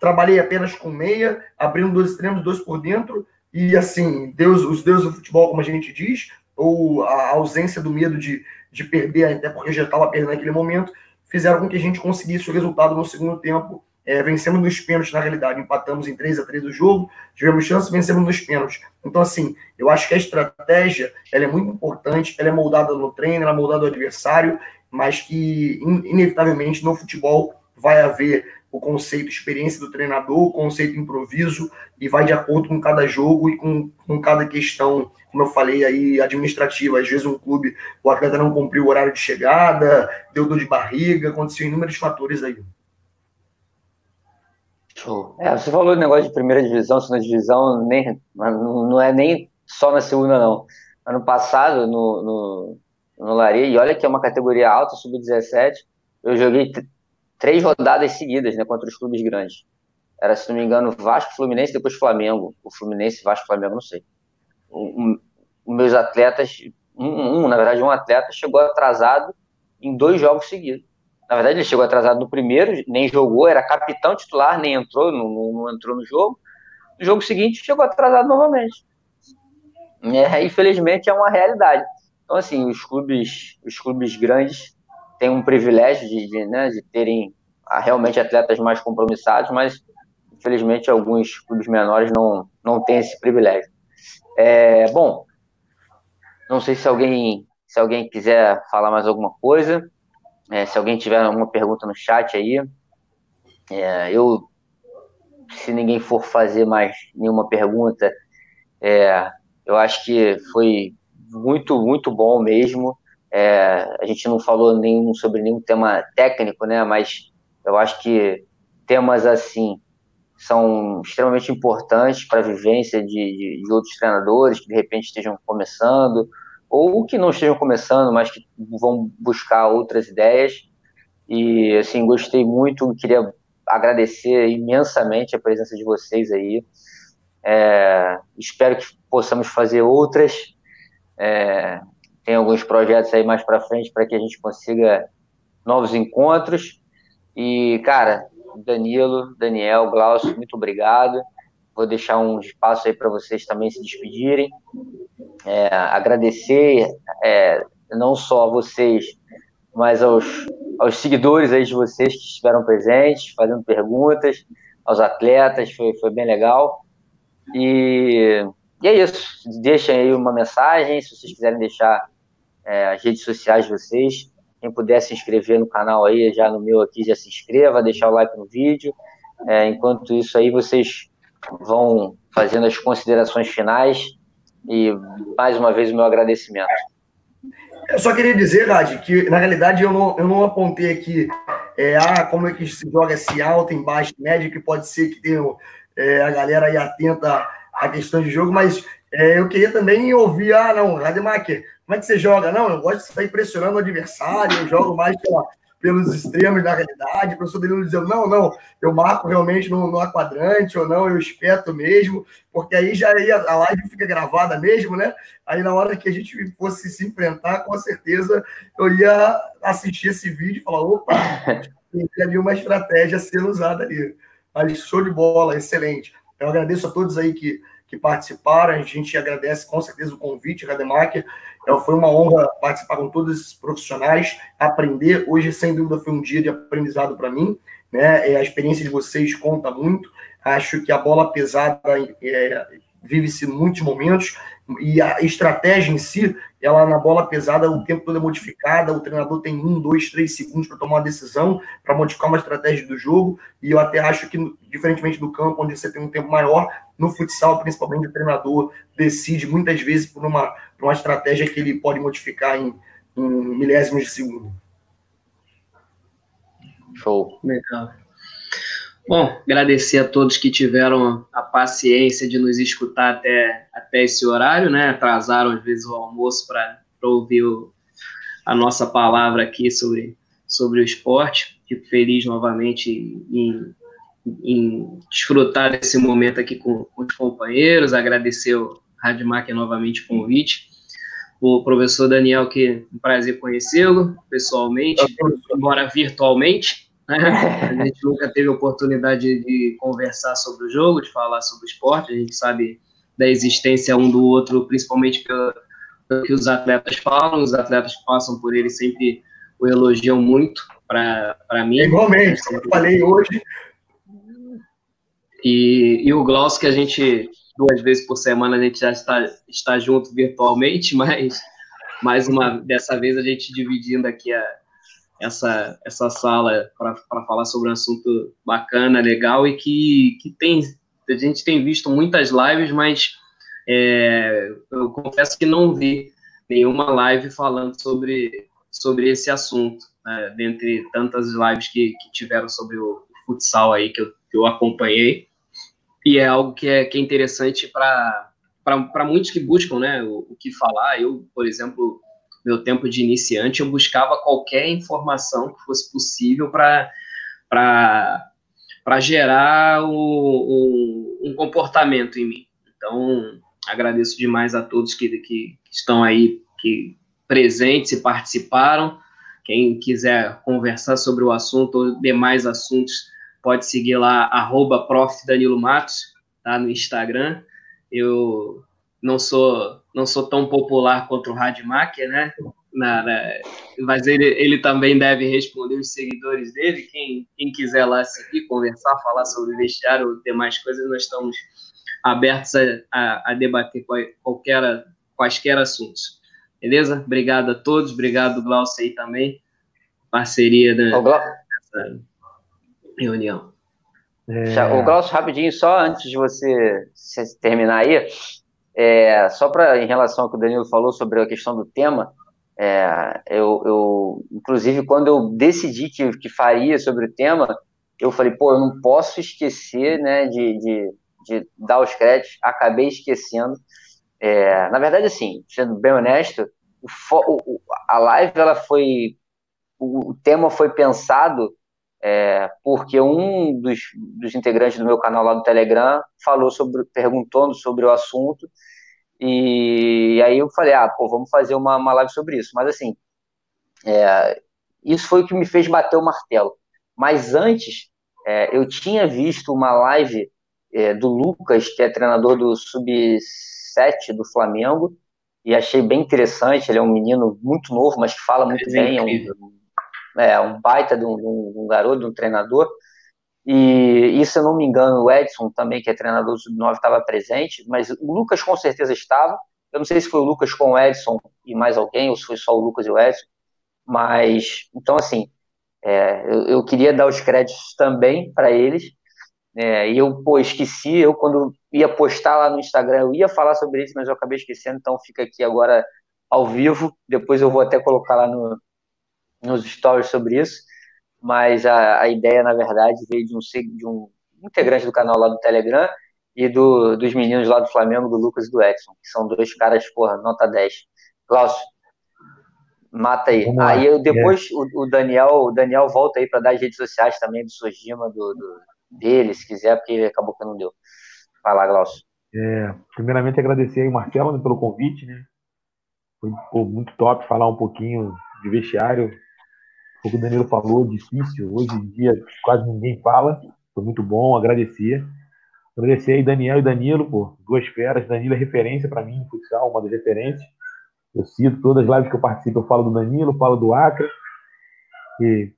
trabalhei apenas com meia, abrindo dois extremos, dois por dentro, e assim, Deus, os deuses do futebol, como a gente diz, ou a ausência do medo de, de perder, até porque já estava perdendo naquele momento, fizeram com que a gente conseguisse o resultado no segundo tempo. É, vencemos nos pênaltis, na realidade, empatamos em 3 a 3 o jogo, tivemos chance, vencemos nos pênaltis. Então, assim, eu acho que a estratégia ela é muito importante, ela é moldada no treino, ela é moldada no adversário, mas que, inevitavelmente, no futebol vai haver o conceito experiência do treinador, o conceito improviso, e vai de acordo com cada jogo e com, com cada questão, como eu falei aí, administrativa. Às vezes um clube, o atleta não cumpriu o horário de chegada, deu dor de barriga, aconteceu inúmeros fatores aí. Show. É, você falou do negócio de primeira divisão, segunda divisão, nem, não é nem só na segunda, não. Ano passado, no, no, no Lari, e olha que é uma categoria alta, sub-17, eu joguei três rodadas seguidas, né, contra os clubes grandes. Era, se não me engano, Vasco, Fluminense, depois Flamengo. O Fluminense, Vasco, Flamengo, não sei. Um, um, meus atletas, um, um, na verdade, um atleta chegou atrasado em dois jogos seguidos. Na verdade, ele chegou atrasado no primeiro, nem jogou, era capitão titular, nem entrou, não, não entrou no jogo. No jogo seguinte, chegou atrasado novamente. É, infelizmente, é uma realidade. Então, assim, os clubes, os clubes grandes têm um privilégio de, de, né, de terem ah, realmente atletas mais compromissados, mas infelizmente alguns clubes menores não, não têm esse privilégio. É, bom, não sei se alguém se alguém quiser falar mais alguma coisa, é, se alguém tiver alguma pergunta no chat aí, é, eu se ninguém for fazer mais nenhuma pergunta, é, eu acho que foi muito muito bom mesmo. É, a gente não falou nenhum, sobre nenhum tema técnico, né? Mas eu acho que temas assim são extremamente importantes para a vivência de, de, de, outros treinadores que de repente estejam começando ou que não estejam começando, mas que vão buscar outras ideias. E assim gostei muito, queria agradecer imensamente a presença de vocês aí. É, espero que possamos fazer outras. É, tem alguns projetos aí mais para frente para que a gente consiga novos encontros. E, cara, Danilo, Daniel, Glaucio, muito obrigado. Vou deixar um espaço aí para vocês também se despedirem. É, agradecer é, não só a vocês, mas aos, aos seguidores aí de vocês que estiveram presentes, fazendo perguntas, aos atletas, foi, foi bem legal. E, e é isso. Deixem aí uma mensagem, se vocês quiserem deixar é, as redes sociais de vocês. Quem puder se inscrever no canal aí, já no meu aqui, já se inscreva, deixar o like no vídeo. É, enquanto isso aí, vocês vão fazendo as considerações finais e mais uma vez o meu agradecimento. Eu só queria dizer, Rad, que na realidade eu não, eu não apontei aqui é, ah, como é que se joga se alta, embaixo, médio, que pode ser que tenha é, a galera aí atenta à questão de jogo, mas é, eu queria também ouvir, ah, não, Rademacher, como é que você joga? Não, eu gosto de estar impressionando o adversário, eu jogo mais pela, pelos extremos da realidade. O professor Danilo dizendo, não, não, eu marco realmente no, no quadrante, ou não, eu espeto mesmo, porque aí já ia, a live fica gravada mesmo, né? Aí na hora que a gente fosse se enfrentar, com certeza eu ia assistir esse vídeo e falar, opa, tem ali uma estratégia a ser usada ali. Mas show de bola, excelente. Eu agradeço a todos aí que que participaram. A gente agradece com certeza o convite, Rademacher. É, foi uma honra participar com todos esses profissionais, aprender. Hoje, sem dúvida, foi um dia de aprendizado para mim. Né? É, a experiência de vocês conta muito. Acho que a bola pesada é, vive-se muitos momentos e a estratégia em si, ela na bola pesada, o tempo todo é modificada, o treinador tem um, dois, três segundos para tomar uma decisão, para modificar uma estratégia do jogo, e eu até acho que, diferentemente do campo, onde você tem um tempo maior, no futsal, principalmente, o treinador decide muitas vezes por uma, por uma estratégia que ele pode modificar em em milésimos de segundo. Show. Legal. Bom, agradecer a todos que tiveram a paciência de nos escutar até, até esse horário, né? Atrasaram às vezes o almoço para ouvir o, a nossa palavra aqui sobre, sobre o esporte. Fico feliz novamente em, em desfrutar desse momento aqui com, com os companheiros, agradecer o Máquina novamente o convite. O professor Daniel, que é um prazer conhecê-lo pessoalmente, embora virtualmente. Né? A gente nunca teve oportunidade de conversar sobre o jogo, de falar sobre o esporte. A gente sabe da existência um do outro, principalmente pelo, pelo que os atletas falam. Os atletas que passam por ele sempre o elogiam muito para mim. Igualmente, como eu falei hoje. E, e o Glaucio, que a gente, duas vezes por semana, a gente já está, está junto virtualmente, mas mais uma dessa vez a gente dividindo aqui a, essa, essa sala para falar sobre um assunto bacana, legal e que, que tem. A gente tem visto muitas lives, mas é, eu confesso que não vi nenhuma live falando sobre, sobre esse assunto, né, dentre tantas lives que, que tiveram sobre o futsal aí que eu, que eu acompanhei. E é algo que é, que é interessante para muitos que buscam né, o, o que falar. Eu, por exemplo, meu tempo de iniciante, eu buscava qualquer informação que fosse possível para gerar o, o, um comportamento em mim. Então, agradeço demais a todos que, que estão aí, que presentes e participaram. Quem quiser conversar sobre o assunto ou demais assuntos, pode seguir lá, arroba Danilo Matos, tá, no Instagram. Eu não sou não sou tão popular quanto o Radmacher, né? Na, na, mas ele, ele também deve responder os seguidores dele. Quem, quem quiser lá seguir, conversar, falar sobre vestiário ou demais coisas, nós estamos abertos a, a, a debater qualquer, quaisquer assuntos. Beleza? Obrigado a todos, obrigado, Glaucio, aí também. Parceria da, reunião. É... O Glaucio, rapidinho, só antes de você terminar aí, é, só para em relação ao que o Danilo falou sobre a questão do tema, é, eu, eu, inclusive, quando eu decidi que, que faria sobre o tema, eu falei, pô, eu não posso esquecer, né, de, de, de dar os créditos, acabei esquecendo. É, na verdade, assim, sendo bem honesto, o, o, a live, ela foi, o, o tema foi pensado é, porque um dos, dos, integrantes do meu canal lá do Telegram falou sobre, perguntando sobre o assunto, e, e aí eu falei, ah, pô, vamos fazer uma, uma live sobre isso. Mas assim, é, isso foi o que me fez bater o martelo. Mas antes, é, eu tinha visto uma live é, do Lucas, que é treinador do Sub-7 do Flamengo, e achei bem interessante. Ele é um menino muito novo, mas que fala muito é bem, é um, é, um baita de um, de um, garoto, de um treinador. E, e se eu não me engano, o Edson também, que é treinador do Sub-9, estava presente, mas o Lucas com certeza estava. Eu não sei se foi o Lucas com o Edson e mais alguém, ou se foi só o Lucas e o Edson. Mas, então, assim, é, eu, eu, queria dar os créditos também para eles. É, e eu, pô, esqueci, eu quando ia postar lá no Instagram, eu ia falar sobre isso, mas eu acabei esquecendo, então fica aqui agora ao vivo. Depois eu vou até colocar lá no, nos stories sobre isso, mas a, a ideia, na verdade, veio de um, de um integrante do canal lá do Telegram e do, dos meninos lá do Flamengo, do Lucas e do Edson, que são dois caras, porra, nota 10. Glaucio, mata aí. Aí eu, depois é. o, o, Daniel, o Daniel volta aí para dar as redes sociais também do Sojima, do, do, dele, se quiser, porque acabou que não deu. Vai lá, Glaucio. É, primeiramente agradecer aí o Marcelo né, pelo convite, né? Foi pô, muito top falar um pouquinho de vestiário, o que o Danilo falou, difícil, hoje em dia quase ninguém fala, foi muito bom, agradecer. Agradecer aí Daniel e Danilo, pô, duas feras. Danilo é referência para mim no futsal, uma das referências. Eu cito todas as lives que eu participo, eu falo do Danilo, falo do Acre. E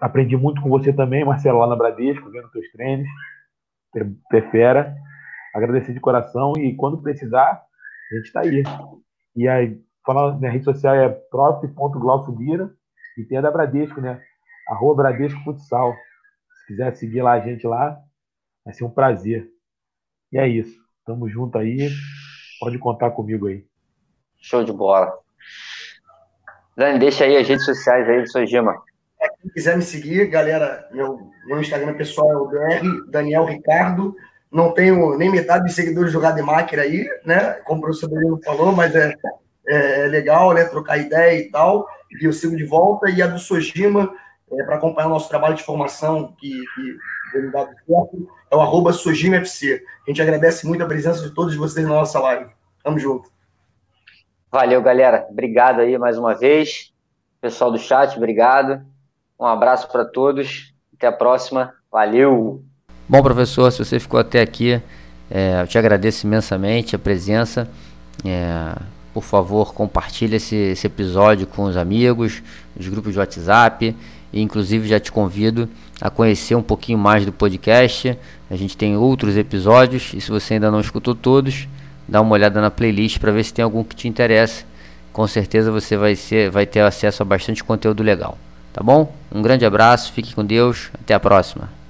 aprendi muito com você também, Marcelo, lá na Bradesco, vendo teus treinos. Ter fera. Agradecer de coração e quando precisar, a gente está aí. E aí, falar, minha rede social é prof.glaucubira e tem a da Bradesco, né? Arroba Bradesco Futsal. Se quiser seguir lá a gente lá, vai ser um prazer. E é isso. Tamo junto aí. Pode contar comigo aí. Show de bola. Dani, deixa aí as redes sociais aí do Sojima. É, quem quiser me seguir, galera, meu, meu Instagram pessoal é o DR Daniel Ricardo. Não tenho nem metade de seguidores do Rademacher aí, né? Como o professor Danilo falou, mas é, é, é, legal, né? Trocar ideia e tal. E eu sigo de volta. E a do Sojima, é, para acompanhar o nosso trabalho de formação, que, que dado certo, é o arroba SojimaFC. A gente agradece muito a presença de todos vocês na nossa live. Tamo junto. Valeu, galera. Obrigado aí mais uma vez. Pessoal do chat, obrigado. Um abraço para todos. Até a próxima. Valeu. Bom, professor, se você ficou até aqui, é, eu te agradeço imensamente a presença. É, por favor, compartilhe esse, esse episódio com os amigos, os grupos de WhatsApp. E, inclusive, já te convido a conhecer um pouquinho mais do podcast. A gente tem outros episódios e se você ainda não escutou todos, dá uma olhada na playlist para ver se tem algum que te interessa. Com certeza você vai, ser, vai ter acesso a bastante conteúdo legal. Tá bom? Um grande abraço, fique com Deus, até a próxima.